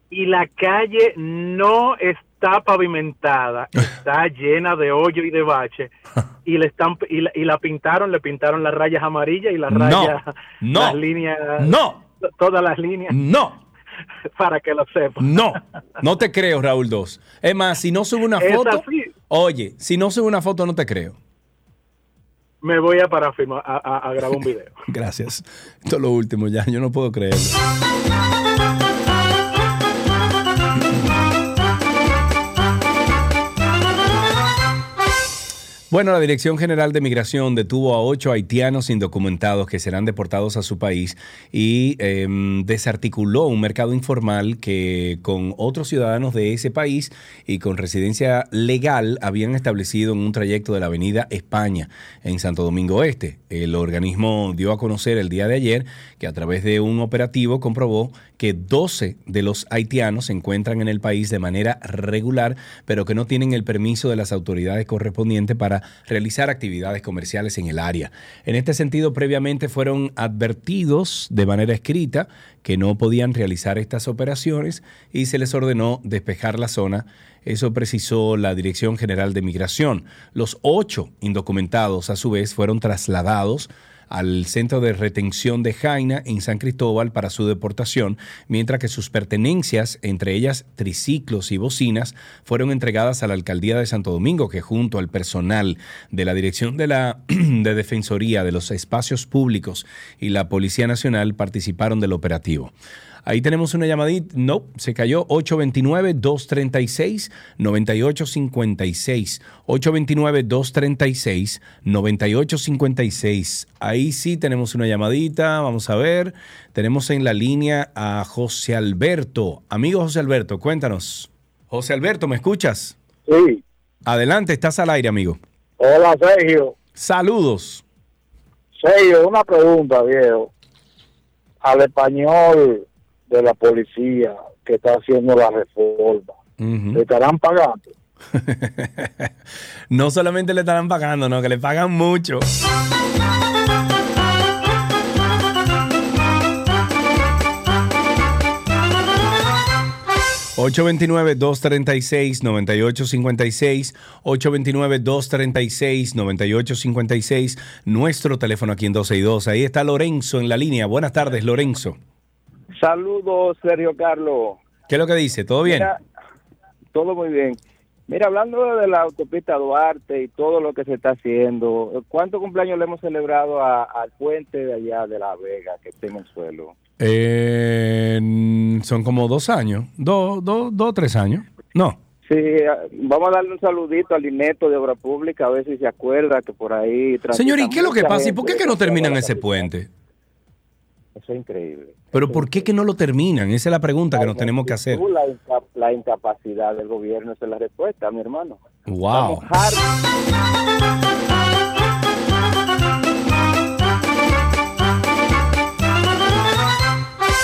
y la calle no está pavimentada, está llena de hoyo y de bache y le están y la, y la pintaron, le pintaron las rayas amarillas y las No, rayas no, las líneas no. to- todas las líneas No. para que lo sepan. No, no te creo, Raúl 2. Es más, si no subo una foto, oye, si no subo una foto, no te creo. Me voy a para a, a- a grabar un video. Gracias. Esto es lo último ya, yo no puedo creerlo. Bueno, la Dirección General de Migración detuvo a ocho haitianos indocumentados que serán deportados a su país y em, desarticuló un mercado informal que con otros ciudadanos de ese país y con residencia legal habían establecido en un trayecto de la Avenida España en Santo Domingo Este. El organismo dio a conocer el día de ayer que a través de un operativo comprobó que 12 de los haitianos se encuentran en el país de manera regular, pero que no tienen el permiso de las autoridades correspondientes para realizar actividades comerciales en el área. En este sentido, previamente fueron advertidos de manera escrita que no podían realizar estas operaciones y se les ordenó despejar la zona. Eso precisó la Dirección General de Migración. Los ocho indocumentados, a su vez, fueron trasladados al centro de retención de Jaina en San Cristóbal para su deportación, mientras que sus pertenencias, entre ellas triciclos y bocinas, fueron entregadas a la alcaldía de Santo Domingo, que junto al personal de la Dirección de la de Defensoría de los Espacios Públicos y la Policía Nacional participaron del operativo. Ahí tenemos una llamadita. No, se cayó. 829-236-9856. 829-236-9856. Ahí sí tenemos una llamadita. Vamos a ver. Tenemos en la línea a José Alberto. Amigo José Alberto, cuéntanos. José Alberto, ¿me escuchas? Sí. Adelante, estás al aire, amigo. Hola, Sergio. Saludos. Sergio, una pregunta, viejo. Al español de la policía que está haciendo la reforma, ¿le estarán pagando? No solamente le estarán pagando, no, que le pagan mucho. ...829-236-9856... ...829-236-9856... ...nuestro teléfono aquí en 12 y 2... ...ahí está Lorenzo en la línea... ...buenas tardes, Lorenzo... Saludos, Sergio Carlos. ¿Qué es lo que dice? ¿Todo bien? Mira, todo muy bien. Mira, hablando de la autopista Duarte y todo lo que se está haciendo, ¿cuántos cumpleaños le hemos celebrado a- al puente de allá de La Vega que está en el suelo? Eh, son como dos años. Dos, dos, dos, tres años. No. Sí, eh, vamos a darle un saludito al Ineto de Obra Pública, a ver si se acuerda que por ahí... Señor, ¿y qué es lo que pasa? ¿Y por qué que no terminan ese puente? Eso es increíble. Pero ¿por qué que no lo terminan? Esa es la pregunta que nos tenemos que hacer. La, inca- la incapacidad del gobierno esa es la respuesta, mi hermano. Wow.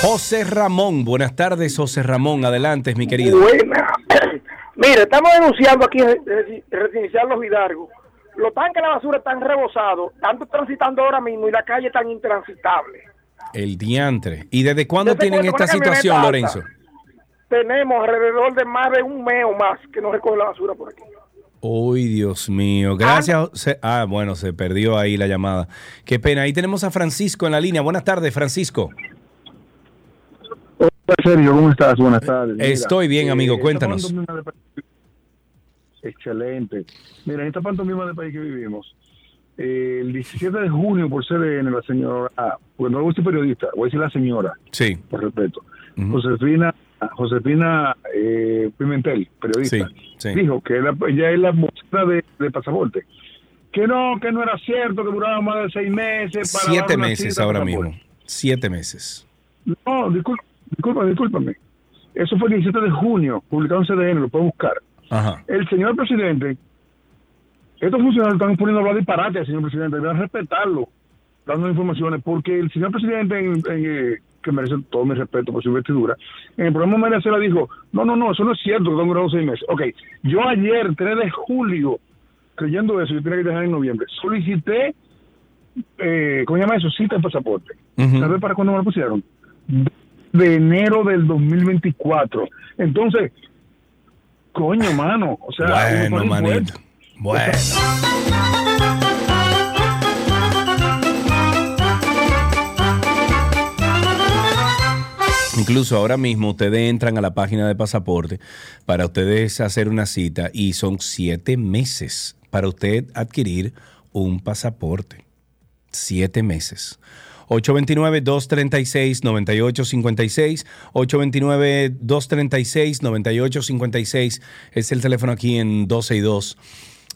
José Ramón, buenas tardes, José Ramón, adelante, mi querido. Buena. Mire, estamos denunciando aquí eh, eh, residencial Los Hidalgos. Los tanques de la basura están rebosados, están transitando ahora mismo y la calle tan intransitable. El diantre. ¿Y desde cuándo Desde tienen esta situación, alta. Lorenzo? Tenemos alrededor de más de un mes o más que no recoge la basura por aquí. Uy, Dios mío. Gracias. José. Ah, bueno, se perdió ahí la llamada. Qué pena. Ahí tenemos a Francisco en la línea. Buenas tardes, Francisco. Hola, Sergio, ¿cómo estás? Buenas tardes. Mira, Estoy bien, amigo, esta cuéntanos. de Excelente. Mira, en esta pantomima de país que vivimos, eh, el 17 de junio, por CDN, la señora, ah, porque no voy a periodista, voy a decir la señora, Sí. por respeto, Josefina, Josefina eh, Pimentel, periodista, Sí, sí. dijo que ella, ella es la vocera de, de pasaporte. Que no, que no era cierto, que duraba más de seis meses. Para Siete meses ahora mismo. Siete meses. No, disculpa, disculpa, discúlpame. Eso fue el 17 de junio, publicado en CDN, lo puedo buscar. Ajá. El señor presidente, estos funcionarios están poniendo a hablar disparate al señor presidente, deben respetarlo, dando informaciones, porque el señor presidente, en- en, eh, que merece todo mi respeto por su investidura, en el programa Mercela dijo, no, no, no, eso no es cierto, que han durado seis meses. Ok, yo ayer, 3 de julio, creyendo eso, yo tenía que dejar en noviembre, solicité, eh, ¿cómo se llama eso? Cita de pasaporte. ¿Sabes para cuándo me lo pusieron? De enero del 2024. Entonces, coño, mano, o sea, Bueno. Bueno. Incluso ahora mismo ustedes entran a la página de pasaporte para ustedes hacer una cita y son siete meses para usted adquirir un pasaporte. Siete meses. 829-236-9856. 829-236-9856 es el teléfono aquí en 12 y 2.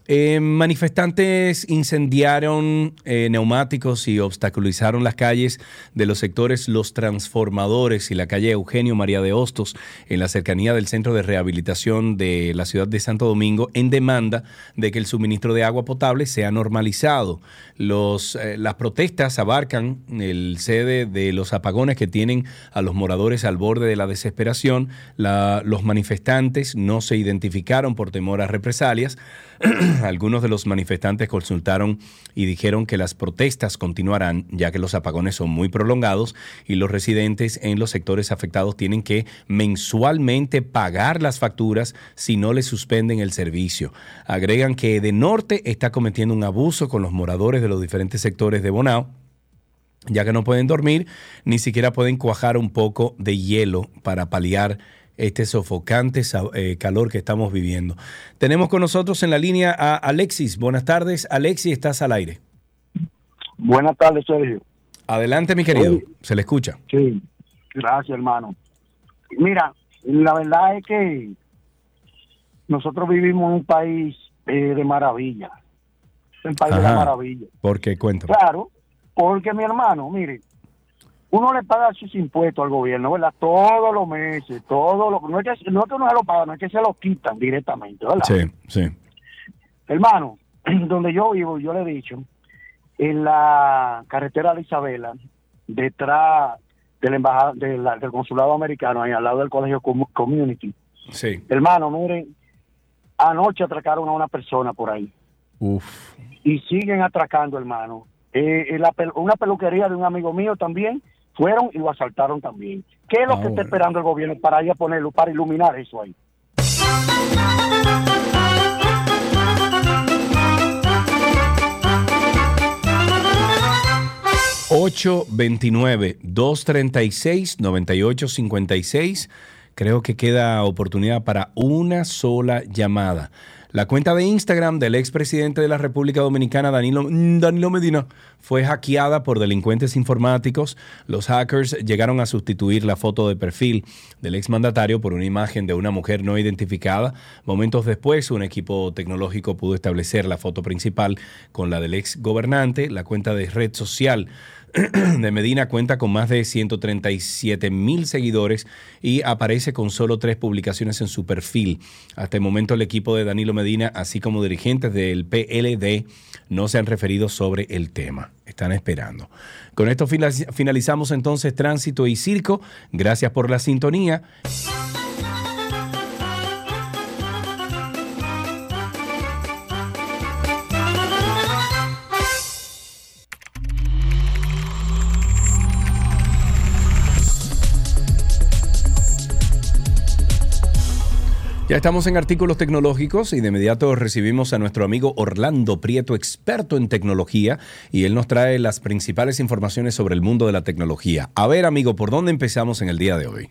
Eh, manifestantes incendiaron eh, neumáticos y obstaculizaron las calles de los sectores Los Transformadores y la calle Eugenio María de Hostos en la cercanía del centro de rehabilitación de la ciudad de Santo Domingo en demanda de que el suministro de agua potable sea normalizado. Los, eh, las protestas abarcan el sede de los apagones que tienen a los moradores al borde de la desesperación. Los manifestantes no se identificaron por temor a represalias. Algunos de los manifestantes consultaron y dijeron que las protestas continuarán ya que los apagones son muy prolongados y los residentes en los sectores afectados tienen que mensualmente pagar las facturas si no les suspenden el servicio. Agregan que de norte está cometiendo un abuso con los moradores de los diferentes sectores de Bonao ya que no pueden dormir, ni siquiera pueden cuajar un poco de hielo para paliar este sofocante eh, calor que estamos viviendo. Tenemos con nosotros en la línea a Alexis. Buenas tardes, Alexis, estás al aire. Buenas tardes, Sergio. Adelante, mi querido. Se le escucha. Sí, gracias, hermano. Mira, la verdad es que nosotros vivimos en un país eh, de maravilla. El país de la maravilla. Porque cuéntame. Claro, porque mi hermano, mire, uno le paga sus impuestos al gobierno, ¿verdad? Todos los meses, todos los... No es que no, es que uno se lo paga, no es que se lo quitan directamente, ¿verdad? Sí, sí. Hermano, donde yo vivo, yo le he dicho, en la carretera de Isabela, detrás de la embajada, de la- del consulado americano, ahí al lado del colegio Com- Community. Sí. Hermano, miren, anoche atracaron a una persona por ahí Uf. y siguen atracando, hermano. Eh, en la una peluquería de un amigo mío también fueron y lo asaltaron también. ¿Qué es lo que está esperando el gobierno para ir a ponerlo, para iluminar eso ahí? 829-236-9856. Creo que queda oportunidad para una sola llamada. La cuenta de Instagram del expresidente de la República Dominicana, Danilo, mm, Danilo Medina, fue hackeada por delincuentes informáticos. Los hackers llegaron a sustituir la foto de perfil del exmandatario por una imagen de una mujer no identificada. Momentos después, un equipo tecnológico pudo establecer la foto principal con la del ex gobernante. La cuenta de red social de Medina cuenta con más de 137 mil seguidores y aparece con solo tres publicaciones en su perfil. Hasta el momento el equipo de Danilo Medina, así como dirigentes del PLD, no se han referido sobre el tema. Están esperando. Con esto fina- finalizamos entonces Tránsito y Circo. Gracias por la sintonía. Ya estamos en artículos tecnológicos y de inmediato recibimos a nuestro amigo Orlando Prieto, experto en tecnología, y él nos trae las principales informaciones sobre el mundo de la tecnología. A ver, amigo, ¿por dónde empezamos en el día de hoy?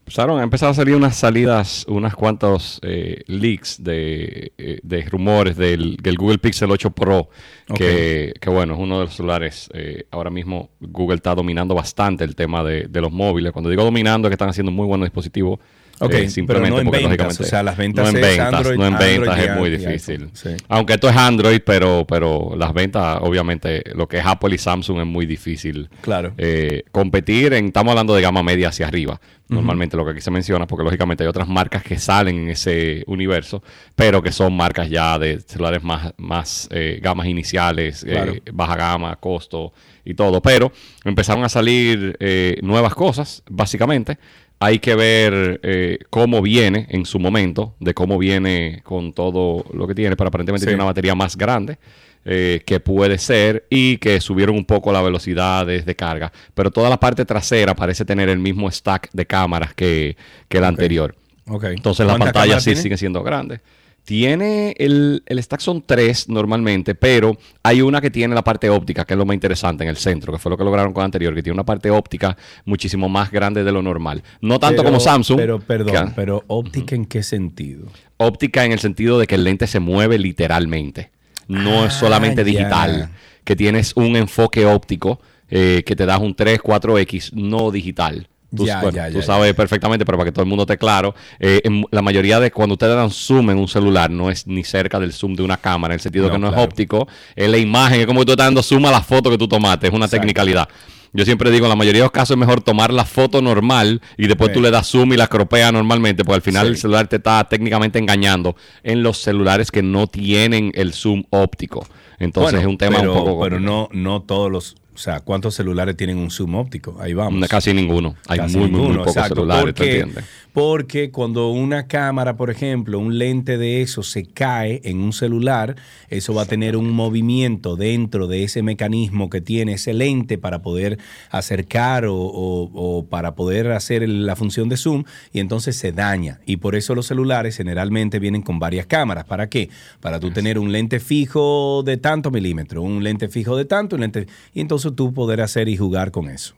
Empezaron, han empezado a salir unas salidas, unas cuantos eh, leaks de, eh, de rumores del, del Google Pixel 8 Pro, que, que, bueno, es uno de los celulares. eh, ahora mismo Google está dominando bastante el tema de, de los móviles. Cuando digo dominando es que están haciendo muy buenos dispositivos. Ok, eh, simplemente pero no en porque, ventas, lógicamente, o sea, las ventas no en ventas, Android- no en Android ventas es muy difícil. sí. Aunque esto es Android, pero, pero las ventas, obviamente, lo que es Apple y Samsung es muy difícil Claro. eh, competir en, estamos hablando de gama media hacia arriba, normalmente lo que aquí se menciona, porque lógicamente hay otras marcas que salen en ese universo, pero que son marcas ya de celulares más, más eh, gamas iniciales, eh, Claro. baja gama, costo y todo, pero empezaron a salir nuevas cosas, básicamente. Hay que ver eh, cómo viene en su momento, de cómo viene con todo lo que tiene, pero aparentemente Sí. tiene una batería más grande eh, que puede ser y que subieron un poco la velocidad de, de carga. Pero toda la parte trasera parece tener el mismo stack de cámaras que, que la anterior. Ok. Entonces la ¿Cuántas pantalla sí tiene? sigue siendo grande. Tiene el, el stack son tres normalmente, pero hay una que tiene la parte óptica, que es lo más interesante en el centro, que fue lo que lograron con anterior, que tiene una parte óptica muchísimo más grande de lo normal. No tanto Pero- como Samsung. Pero, perdón, que- pero óptica en qué sentido? óptica en el sentido de que el lente se mueve literalmente. No es Ah, solamente digital. Que tienes un enfoque óptico eh, que te das un 3, 4X, no digital. Tú, Ya, bueno, ya, tú ya, sabes perfectamente, pero para que todo el mundo esté claro, eh, en la mayoría de cuando ustedes dan zoom en un celular, no es ni cerca del zoom de una cámara, en el sentido No, que no claro. es óptico, es la imagen, es como que tú estás dando zoom a la foto que tú tomaste, es una Exacto. tecnicalidad. Yo siempre digo, en la mayoría de los casos es mejor tomar la foto normal y después Sí. tú le das zoom y la cropeas normalmente, porque al final Sí. el celular te está técnicamente engañando en los celulares que no tienen el zoom óptico. Entonces Bueno, es un tema pero, un poco Pero no, no todos los. O sea, ¿cuántos celulares tienen un zoom óptico? Ahí vamos. Casi ninguno. Hay Casi muy, muy, pocos exacto, celulares, ¿te entiendes? Porque cuando una cámara, por ejemplo, un lente de eso se cae en un celular, eso va a tener un movimiento dentro de ese mecanismo que tiene ese lente para poder acercar o, o- o para poder hacer la función de zoom y entonces se daña. Y por eso los celulares generalmente vienen con varias cámaras. ¿Para qué? Para tú tener un lente fijo de tanto milímetro, un lente fijo de tanto, un lente... Y entonces tú poder hacer y jugar con eso.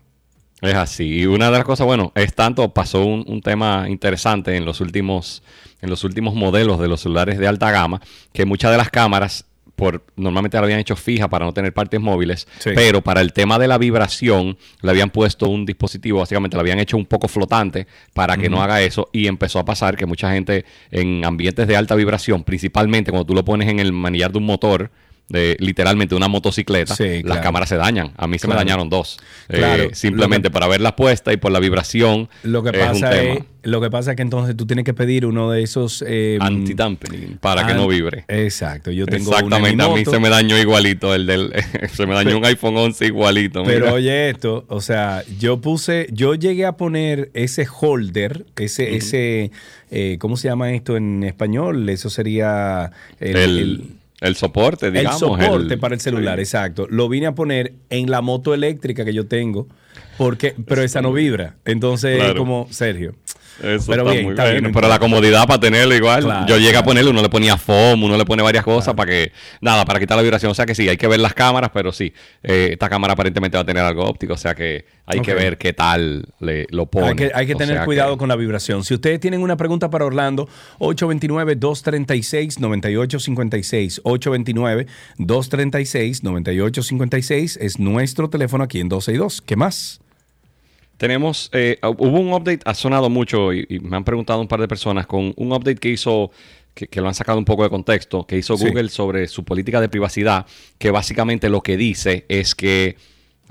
Es así. Y una de las cosas, bueno, es tanto, pasó un, un tema interesante en los últimos, en los últimos modelos de los celulares de alta gama, que muchas de las cámaras, por, normalmente la habían hecho fija para no tener partes móviles, Sí. pero para el tema de la vibración, le habían puesto un dispositivo, básicamente lo habían hecho un poco flotante para que no haga eso, y empezó a pasar que mucha gente en ambientes de alta vibración, principalmente cuando tú lo pones en el manillar de un motor, de literalmente una motocicleta, Sí, las cámaras se dañan. A mí se Claro. me dañaron dos. Eh, simplemente que- para verlas puestas y por la vibración. Lo que es un pasa tema. es, lo que pasa es que entonces tú tienes que pedir uno de esos eh, Anti-dampening, para que no vibre. Exacto, yo tengo Exactamente, a mí se me dañó igualito el del se me dañó un iPhone 11 igualito. Pero oye esto, o sea, yo puse, yo llegué a poner ese holder, ese, ese, eh, ¿cómo se llama esto en español? Eso sería el, el, el- el soporte, digamos. el soporte el- para el celular, exacto. Lo vine a poner en la moto eléctrica que yo tengo, porque, pero esa no vibra. Entonces, Claro. como Sergio. Eso pero está bien, muy está bien, pero la comodidad para tenerlo igual. Claro, yo llegué a claro. ponerlo, uno le ponía foam, uno le pone varias cosas para que, nada, para quitar la vibración. O sea que sí, hay que ver las cámaras, pero sí, eh, esta cámara aparentemente va a tener algo óptico, o sea que hay que ver qué tal le, lo pone. Hay que, hay que O tener cuidado con la vibración. Si ustedes tienen una pregunta para Orlando, 829-236-9856. 829-236-9856 es nuestro teléfono aquí en 262. ¿Qué más? Tenemos, eh, hubo un update, ha sonado mucho y, y me han preguntado un par de personas con un update que hizo, que, que lo han sacado un poco de contexto, que hizo Sí. Google sobre su política de privacidad, que básicamente lo que dice es que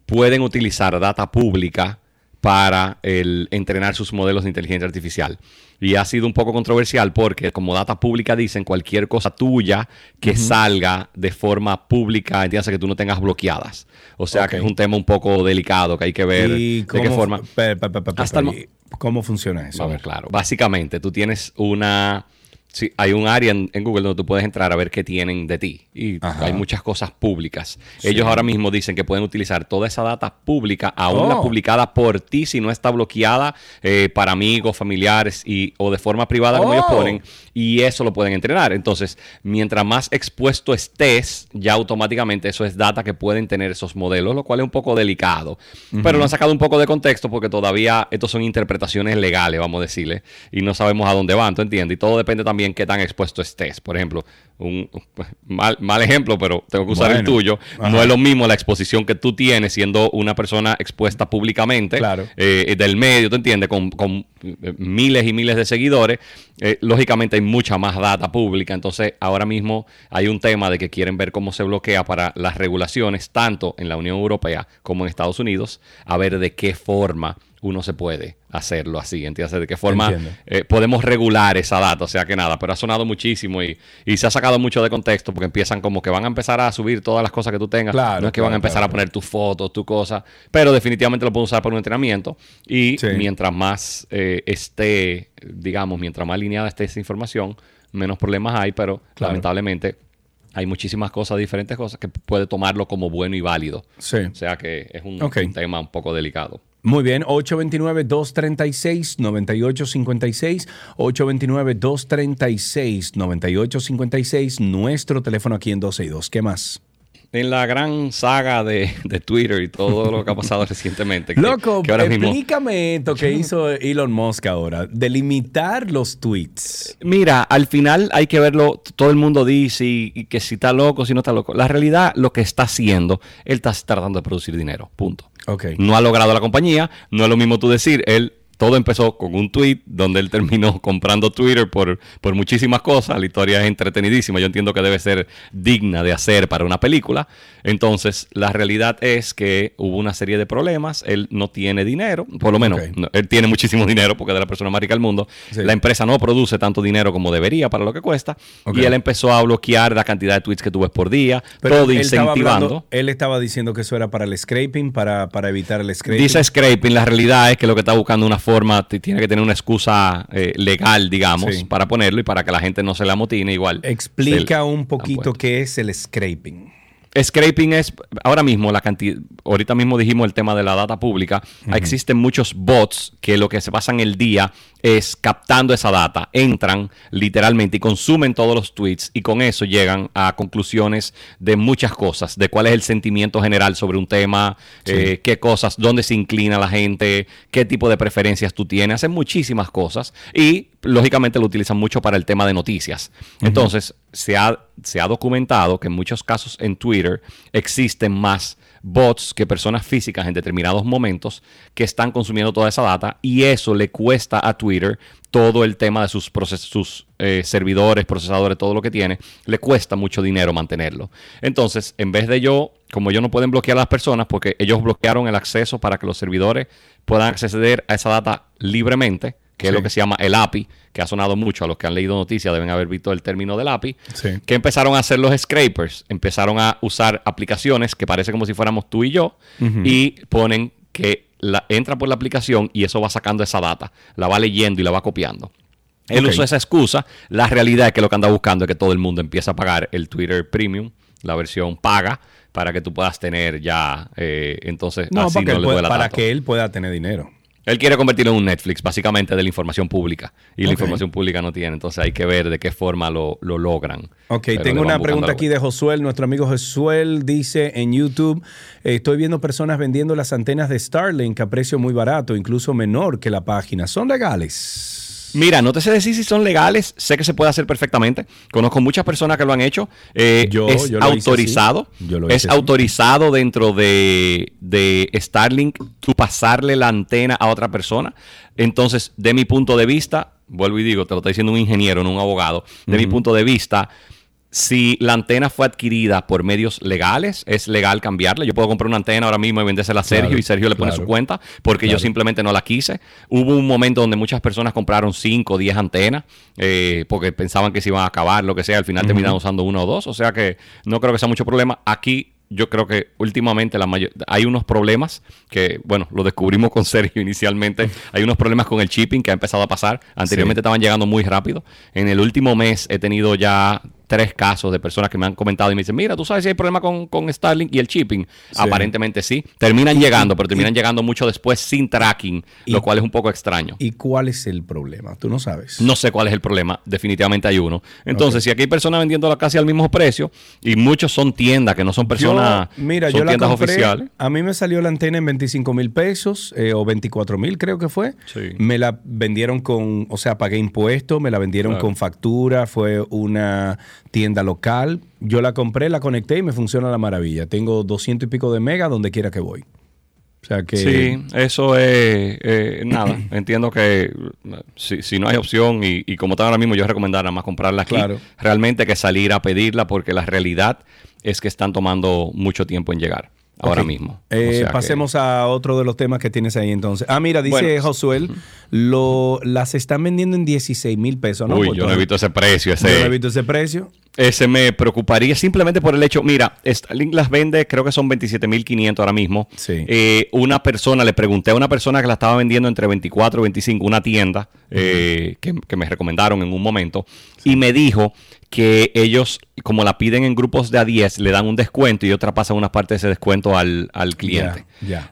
pueden utilizar data pública para el, entrenar sus modelos de inteligencia artificial. Y ha sido un poco controversial porque como data pública dicen cualquier cosa tuya que salga de forma pública, entiendes que tú no tengas bloqueadas. O sea que es un tema un poco delicado que hay que ver ¿Y de qué forma. pe- pe- pe- pe- Hasta el ¿Cómo funciona eso? A Vamos, ver. claro. Básicamente, tú tienes una. Sí, hay un área en, en Google donde tú puedes entrar a ver qué tienen de ti. Y Ajá. hay muchas cosas públicas. Sí. Ellos ahora mismo dicen que pueden utilizar toda esa data pública, aún la Oh. publicada por ti, si no está bloqueada eh, para amigos, familiares y, o de forma privada, como ellos Oh. ponen. Y eso lo pueden entrenar. Entonces, mientras más expuesto estés, ya automáticamente eso es data que pueden tener esos modelos, lo cual es un poco delicado. Pero lo han sacado un poco de contexto porque todavía estos son interpretaciones legales, vamos a decirle, y no sabemos a dónde van, ¿tú entiendes? Y todo depende también qué tan expuesto estés. Por ejemplo, un mal, mal ejemplo, pero tengo que usar el tuyo. Ajá. No es lo mismo la exposición que tú tienes siendo una persona expuesta públicamente Claro. eh, del medio, ¿tú entiendes? Con, con, eh, miles y miles de seguidores. Eh, lógicamente hay mucha más data pública. Entonces, ahora mismo hay un tema de que quieren ver cómo se bloquea para las regulaciones, tanto en la Unión Europea como en Estados Unidos, a ver de qué forma uno se puede hacerlo así, ¿entiendes? De qué forma eh, podemos regular esa data, o sea que nada, pero ha sonado muchísimo y, y se ha sacado mucho de contexto porque empiezan como que van a empezar a subir todas las cosas que tú tengas, Claro, no es que van a empezar claro, a poner tus fotos, tu cosa, pero definitivamente lo pueden usar para un entrenamiento y Sí. mientras más eh, esté, digamos, mientras más alineada esté esa información, menos problemas hay, pero lamentablemente hay muchísimas cosas, diferentes cosas que puede tomarlo como bueno y válido. Sí. O sea que es un tema un poco delicado. Muy bien, 829-236-9856. 829-236-9856. Nuestro teléfono aquí en 262. ¿Qué más? En la gran saga de, de Twitter y todo lo que ha pasado recientemente. que- Loco, que ahora mismo- explícame esto que hizo Elon Musk ahora, de limitar los tweets. Mira, al final hay que verlo, todo el mundo dice y, y que si está loco, si no está loco. La realidad, lo que está haciendo, él está tratando de producir dinero, punto. Ok. No ha logrado la compañía, no es lo mismo tú decir, él... Todo empezó con un tweet donde él terminó comprando Twitter por, por muchísimas cosas. La historia es entretenidísima. Yo entiendo que debe ser digna de hacer para una película. Entonces, la realidad es que hubo una serie de problemas. Él no tiene dinero, por lo menos. no, él tiene muchísimo dinero porque es de la persona más rica del mundo. Sí. La empresa no produce tanto dinero como debería para lo que cuesta. Y él empezó a bloquear la cantidad de tweets que tú ves por día, todo él estaba incentivando. hablando- él estaba diciendo que eso era para el scraping, para, para evitar el scraping. Dice scraping, la realidad es que lo que está buscando una forma, tiene que tener una excusa eh, legal, digamos, Sí. para ponerlo y para que la gente no se la motine igual. Explica un poquito qué es el scraping. Scraping es, ahora mismo, la cantidad, ahorita mismo dijimos el tema de la data pública, existen muchos bots que lo que se pasan el día es captando esa data, entran literalmente y consumen todos los tweets y con eso llegan a conclusiones de muchas cosas, de cuál es el sentimiento general sobre un tema, Sí. eh, qué cosas, dónde se inclina la gente, qué tipo de preferencias tú tienes, hacen muchísimas cosas y lógicamente lo utilizan mucho para el tema de noticias. Entonces, se ha, se ha documentado que en muchos casos en Twitter existen más bots que personas físicas en determinados momentos que están consumiendo toda esa data y eso le cuesta a Twitter todo el tema de sus, proces- sus eh, servidores, procesadores, todo lo que tiene, le cuesta mucho dinero mantenerlo. Entonces, en vez de yo, como ellos no pueden bloquear a las personas porque ellos bloquearon el acceso para que los servidores puedan acceder a esa data libremente, que es lo que se llama el API, que ha sonado mucho a los que han leído noticias, deben haber visto el término del API, Sí. que empezaron a hacer los scrapers, empezaron a usar aplicaciones que parece como si fuéramos tú y yo, y ponen que la, entra por la aplicación y eso va sacando esa data, la va leyendo y la va copiando. Él Ok. usó esa excusa. La realidad es que lo que anda buscando es que todo el mundo empiece a pagar el Twitter Premium, la versión paga, para que tú puedas tener ya, eh, entonces, No, así para, no le pueda, duela para que él pueda tener dinero. Él quiere convertirlo en un Netflix, básicamente, de la información pública. Y la información pública no tiene. Entonces hay que ver de qué forma lo, lo logran. Ok, Pero tengo una pregunta aquí de Josuel. Nuestro amigo Josuel dice en YouTube, eh, estoy viendo personas vendiendo las antenas de Starlink a precio muy barato, incluso menor que la página. ¿Son legales? Mira, no te sé decir si son legales, sé que se puede hacer perfectamente. Conozco muchas personas que lo han hecho. Eh, Yo- es yo lo autorizado. Yo lo es así. autorizado dentro de, de Starlink tú pasarle la antena a otra persona. Entonces, de mi punto de vista, vuelvo y digo, te lo está diciendo un ingeniero, no un abogado. De mi punto de vista, si la antena fue adquirida por medios legales, es legal cambiarla. Yo puedo comprar una antena ahora mismo y vendérsela a Sergio Claro, y Sergio le pone claro. su cuenta porque yo simplemente no la quise. Hubo un momento donde muchas personas compraron 5 o 10 antenas eh, porque pensaban que se iban a acabar, lo que sea. Al final Ujú. terminaron usando uno o dos. O sea que no creo que sea mucho problema. Aquí yo creo que últimamente la mayor, hay unos problemas que, bueno, lo descubrimos con Sergio inicialmente. Hay unos problemas con el shipping que ha empezado a pasar. Anteriormente Sí. estaban llegando muy rápido. En el último mes he tenido ya tres casos de personas que me han comentado y me dicen, mira, tú sabes si hay problema con, con Starlink y el shipping. Aparentemente sí. Terminan Y- llegando, pero terminan llegando mucho después sin tracking, Y- lo cual es un poco extraño. ¿Y cuál es el problema? Tú no sabes. No sé cuál es el problema, definitivamente hay uno. Entonces, si aquí hay personas vendiéndola casi al mismo precio y muchos son tiendas que no son personas, Yo- mira, son yo la tiendas compré, oficiales. A mí me salió la antena en 25 mil pesos eh, o 24 mil, creo que fue. Sí. Me la vendieron con, o sea, pagué impuestos, me la vendieron Claro. con factura, fue una tienda local. Yo la compré, la conecté y me funciona la maravilla. Tengo 200 y pico de mega donde quiera que voy. O sea que. Sí, eso es eh, nada. Entiendo que eh, si, si no hay opción y, y como está ahora mismo, yo recomendaría más comprarla aquí. Claro. Realmente que salir a pedirla porque la realidad es que están tomando mucho tiempo en llegar ahora mismo. Eh, O sea que- pasemos a otro de los temas que tienes ahí entonces. Ah, mira, dice Bueno. Josuel, lo, las están vendiendo en 16 mil pesos, ¿no? Uy, yo no he visto ese precio. Ese, Yo no he visto ese precio. Ese me preocuparía simplemente por el hecho, mira, Starlink las vende, creo que son 27.500 ahora mismo. Sí. Eh, una persona, le pregunté a una persona que la estaba vendiendo entre 24 y 25, una tienda eh, que, que me recomendaron en un momento, y me dijo que ellos, como la piden en grupos de a 10, le dan un descuento y otra pasa una parte de ese descuento al, al cliente.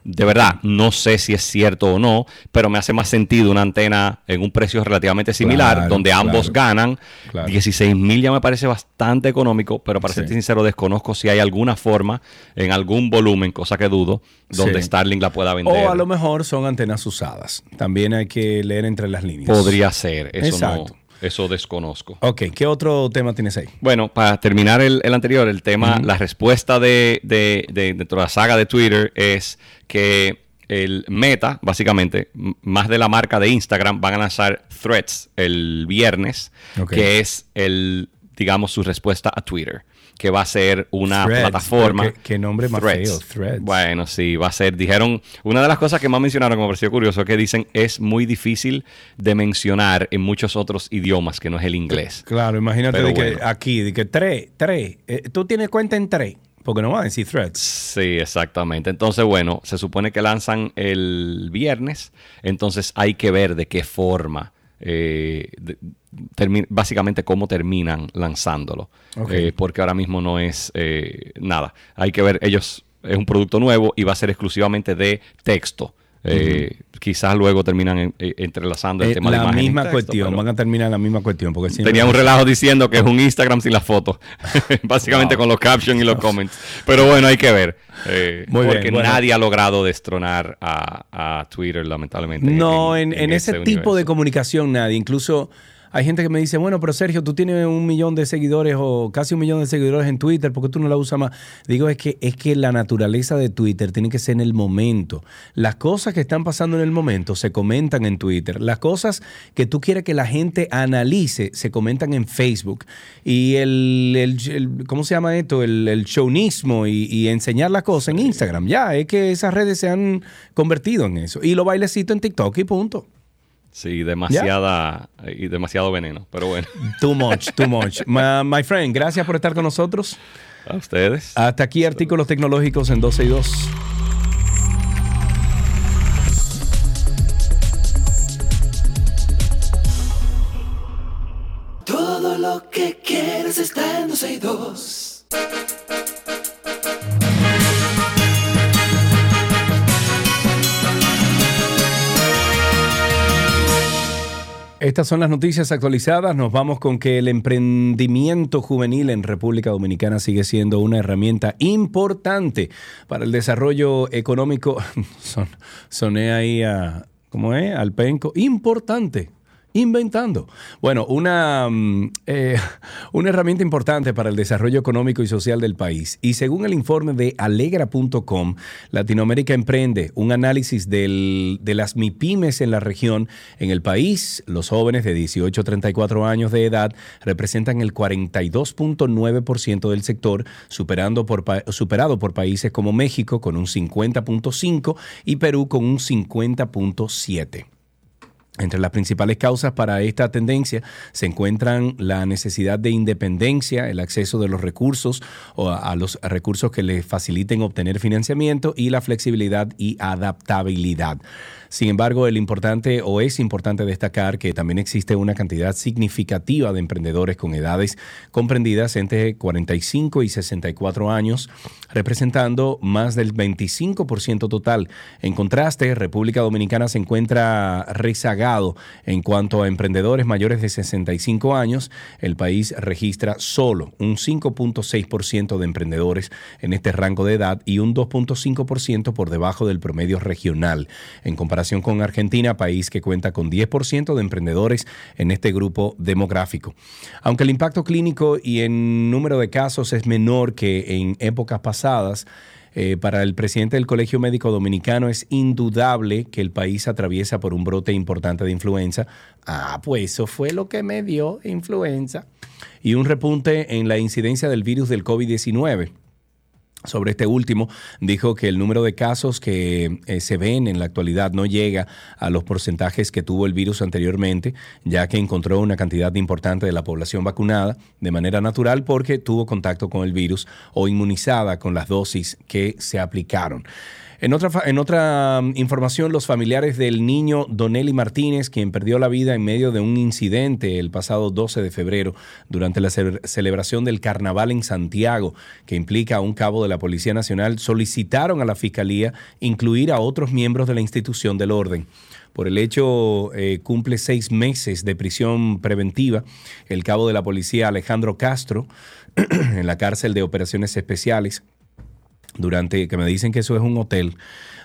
De verdad, no sé si es cierto o no, pero me hace más sentido una antena en un precio relativamente similar, Claro, donde ambos claro, ganan. claro. 16 mil ya me parece bastante económico, pero para ser sincero, desconozco si hay alguna forma, en algún volumen, cosa que dudo, donde Sí. Starlink la pueda vender. O a lo mejor son antenas usadas. También hay que leer entre las líneas. Podría ser, eso Exacto. no, eso desconozco. Ok, ¿qué otro tema tienes ahí? Bueno, para terminar el, el anterior, el tema, la respuesta de, de, de- dentro de la saga de Twitter es que el Meta, básicamente, más de la marca de Instagram, van a lanzar Threads el viernes, que es el, digamos, su respuesta a Twitter, que va a ser una Threads, plataforma. qué- nombre más feo, Threads. Bueno, sí, va a ser, dijeron, una de las cosas que más mencionaron, que me pareció curioso, que dicen es muy difícil de mencionar en muchos otros idiomas que no es el inglés. Claro, imagínate de que aquí, de que tres, tres. eh, tú tienes cuenta en tres, porque no va a decir threads. Sí, exactamente. Entonces, bueno, se supone que lanzan el viernes, entonces hay que ver de qué forma, eh, básicamente cómo terminan lanzándolo. Eh, porque ahora mismo no es eh, nada. Hay que ver, ellos, es un producto nuevo y va a ser exclusivamente de texto. Eh, Quizás luego terminan en- eh, entrelazando el Eh, tema de la imagen y misma texto, cuestión, pero- van a terminar la misma cuestión. Porque si no- Tenía un relajo diciendo que es un Instagram sin las fotos. Básicamente Wow. con los captions y los comments. Pero bueno, hay que ver. Eh, Muy bien, porque bueno. nadie ha logrado destronar a, a Twitter, lamentablemente. No, en, en ese ese tipo de comunicación nadie. Incluso hay gente que me dice, bueno, pero Sergio, tú tienes un millón de seguidores o casi un millón de seguidores en Twitter, ¿por qué tú no la usas más? Digo, es que, es que la naturaleza de Twitter tiene que ser en el momento. Las cosas que están pasando en el momento se comentan en Twitter. Las cosas que tú quieres que la gente analice se comentan en Facebook. Y el, el- el- ¿cómo se llama esto? El, el shownismo y, y enseñar las cosas en Instagram. Ya, es que esas redes se han convertido en eso. Y los bailecitos en TikTok y punto. Sí, demasiada y demasiado veneno. Pero bueno. Too much, too much. My, my friend, gracias por estar con nosotros. A ustedes. Hasta aquí artículos tecnológicos en 12 y 2. Todo lo que quieres está en 12 y 2. Estas son las noticias actualizadas. Nos vamos con que el emprendimiento juvenil en República Dominicana sigue siendo una herramienta importante para el desarrollo económico. Son, soné ahí a, ¿cómo es? Al penco. Importante. Inventando. Bueno, una, mm, eh, una herramienta importante para el desarrollo económico y social del país. Y según el informe de alegra.com, Latinoamérica emprende un análisis de las MIPIMES en la región. En el país, los jóvenes de 18 a 34 años de edad representan el 42.9% del sector, superando por, superado por países como México con un 50.5% y Perú con un 50.7%. Entre las principales causas para esta tendencia se encuentran la necesidad de independencia, el acceso de los recursos o a, los recursos que les faciliten obtener financiamiento y la flexibilidad y adaptabilidad. Sin embargo, el importante o es importante destacar que también existe una cantidad significativa de emprendedores con edades comprendidas entre 45 y 64 años, representando más del 25% total. En contraste, República Dominicana se encuentra rezagado en cuanto a emprendedores mayores de 65 años. El país registra solo un 5.6% de emprendedores en este rango de edad y un 2.5% por debajo del promedio regional. En comparación con Argentina, país que cuenta con 10% de emprendedores en este grupo demográfico. Aunque el impacto clínico y en número de casos es menor que en épocas pasadas, eh, para el presidente del Colegio Médico Dominicano es indudable que el país atraviesa por un brote importante de influenza. Ah, pues eso fue lo que me dio influenza. Y un repunte en la incidencia del virus del COVID-19. Sobre este último, dijo que el número de casos que eh, se ven en la actualidad no llega a los porcentajes que tuvo el virus anteriormente, ya que encontró una cantidad importante de la población vacunada de manera natural porque tuvo contacto con el virus o inmunizada con las dosis que se aplicaron. En otra, mm, información, los familiares del niño Donelli Martínez, quien perdió la vida en medio de un incidente el pasado 12 de febrero durante la ce- celebración del carnaval en Santiago, que implica a un cabo de la Policía Nacional, solicitaron a la Fiscalía incluir a otros miembros de la institución del orden. Por el hecho, eh, cumple seis meses de prisión preventiva el cabo de la policía Alejandro Castro en la cárcel de operaciones especiales durante, que me dicen que eso es un hotel.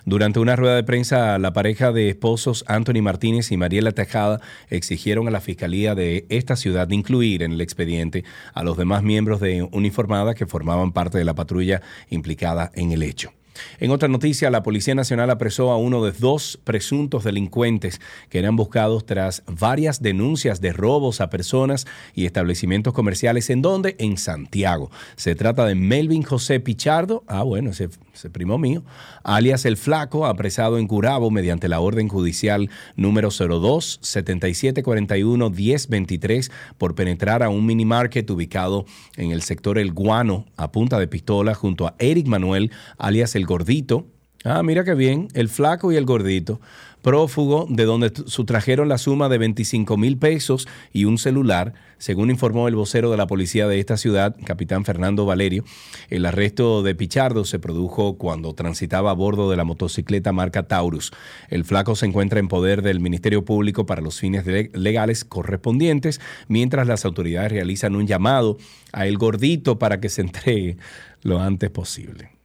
Durante una rueda de prensa, la pareja de esposos Anthony Martínez y Mariela Tejada exigieron a la fiscalía de esta ciudad incluir en el expediente a los demás miembros de uniformada que formaban parte de la patrulla implicada en el hecho. En otra noticia, la Policía Nacional apresó a uno de dos presuntos delincuentes que eran buscados tras varias denuncias de robos a personas y establecimientos comerciales. ¿En dónde? En Santiago. Se trata de Melvin José Pichardo, ah bueno, ese, ese primo mío, alias El Flaco, apresado en Curabo mediante la orden judicial número 02 7741 1023 por penetrar a un mini market ubicado en el sector El Guano a punta de pistola junto a Eric Manuel, alias El Gordito. Ah, mira qué bien, el flaco y el gordito, prófugo de donde sustrajeron la suma de 25 mil pesos y un celular, según informó el vocero de la policía de esta ciudad, capitán Fernando Valerio. El arresto de Pichardo se produjo cuando transitaba a bordo de la motocicleta marca Taurus. El flaco se encuentra en poder del Ministerio Público para los fines le- legales correspondientes, mientras las autoridades realizan un llamado a el gordito para que se entregue lo antes posible.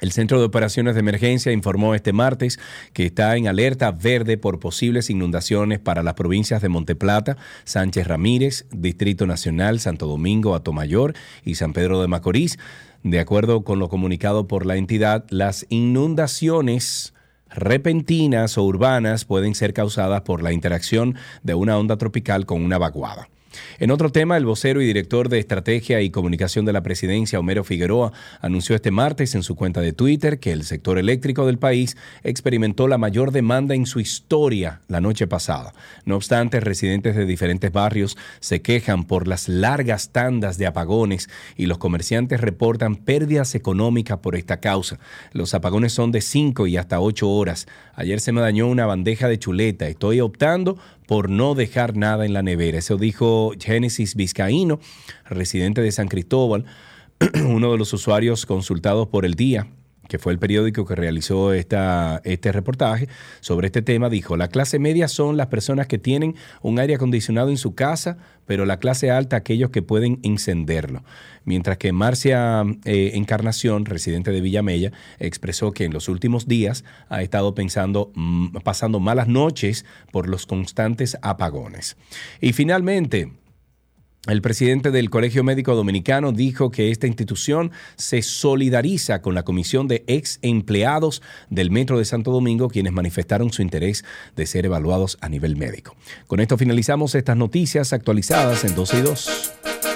El Centro de Operaciones de Emergencia informó este martes que está en alerta verde por posibles inundaciones para las provincias de Monteplata, Sánchez Ramírez, Distrito Nacional, Santo Domingo, Atomayor y San Pedro de Macorís. De acuerdo con lo comunicado por la entidad, las inundaciones repentinas o urbanas pueden ser causadas por la interacción de una onda tropical con una vaguada. En otro tema, el vocero y director de Estrategia y Comunicación de la Presidencia, Homero Figueroa, anunció este martes en su cuenta de Twitter que el sector eléctrico del país experimentó la mayor demanda en su historia la noche pasada. No obstante, residentes de diferentes barrios se quejan por las largas tandas de apagones y los comerciantes reportan pérdidas económicas por esta causa. Los apagones son de 5 y hasta 8 horas. Ayer se me dañó una bandeja de chuleta. Estoy optando por no dejar nada en la nevera. Eso dijo Génesis Vizcaíno, residente de San Cristóbal, uno de los usuarios consultados por el día que fue el periódico que realizó esta, este reportaje sobre este tema, dijo, la clase media son las personas que tienen un aire acondicionado en su casa, pero la clase alta aquellos que pueden encenderlo. Mientras que Marcia eh, Encarnación, residente de Villamella, expresó que en los últimos días ha estado pensando, mm, pasando malas noches por los constantes apagones. Y finalmente, el presidente del Colegio Médico Dominicano dijo que esta institución se solidariza con la comisión de ex empleados del Metro de Santo Domingo, quienes manifestaron su interés de ser evaluados a nivel médico. Con esto finalizamos estas noticias actualizadas en 12 y 2.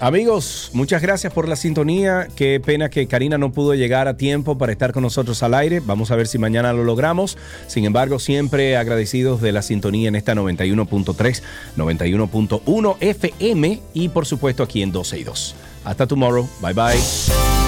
Amigos, muchas gracias por la sintonía. Qué pena que Karina no pudo llegar a tiempo para estar con nosotros al aire. Vamos a ver si mañana lo logramos. Sin embargo, siempre agradecidos de la sintonía en esta 91.3, 91.1 FM y por supuesto aquí en 12 y 2. Hasta tomorrow. Bye bye.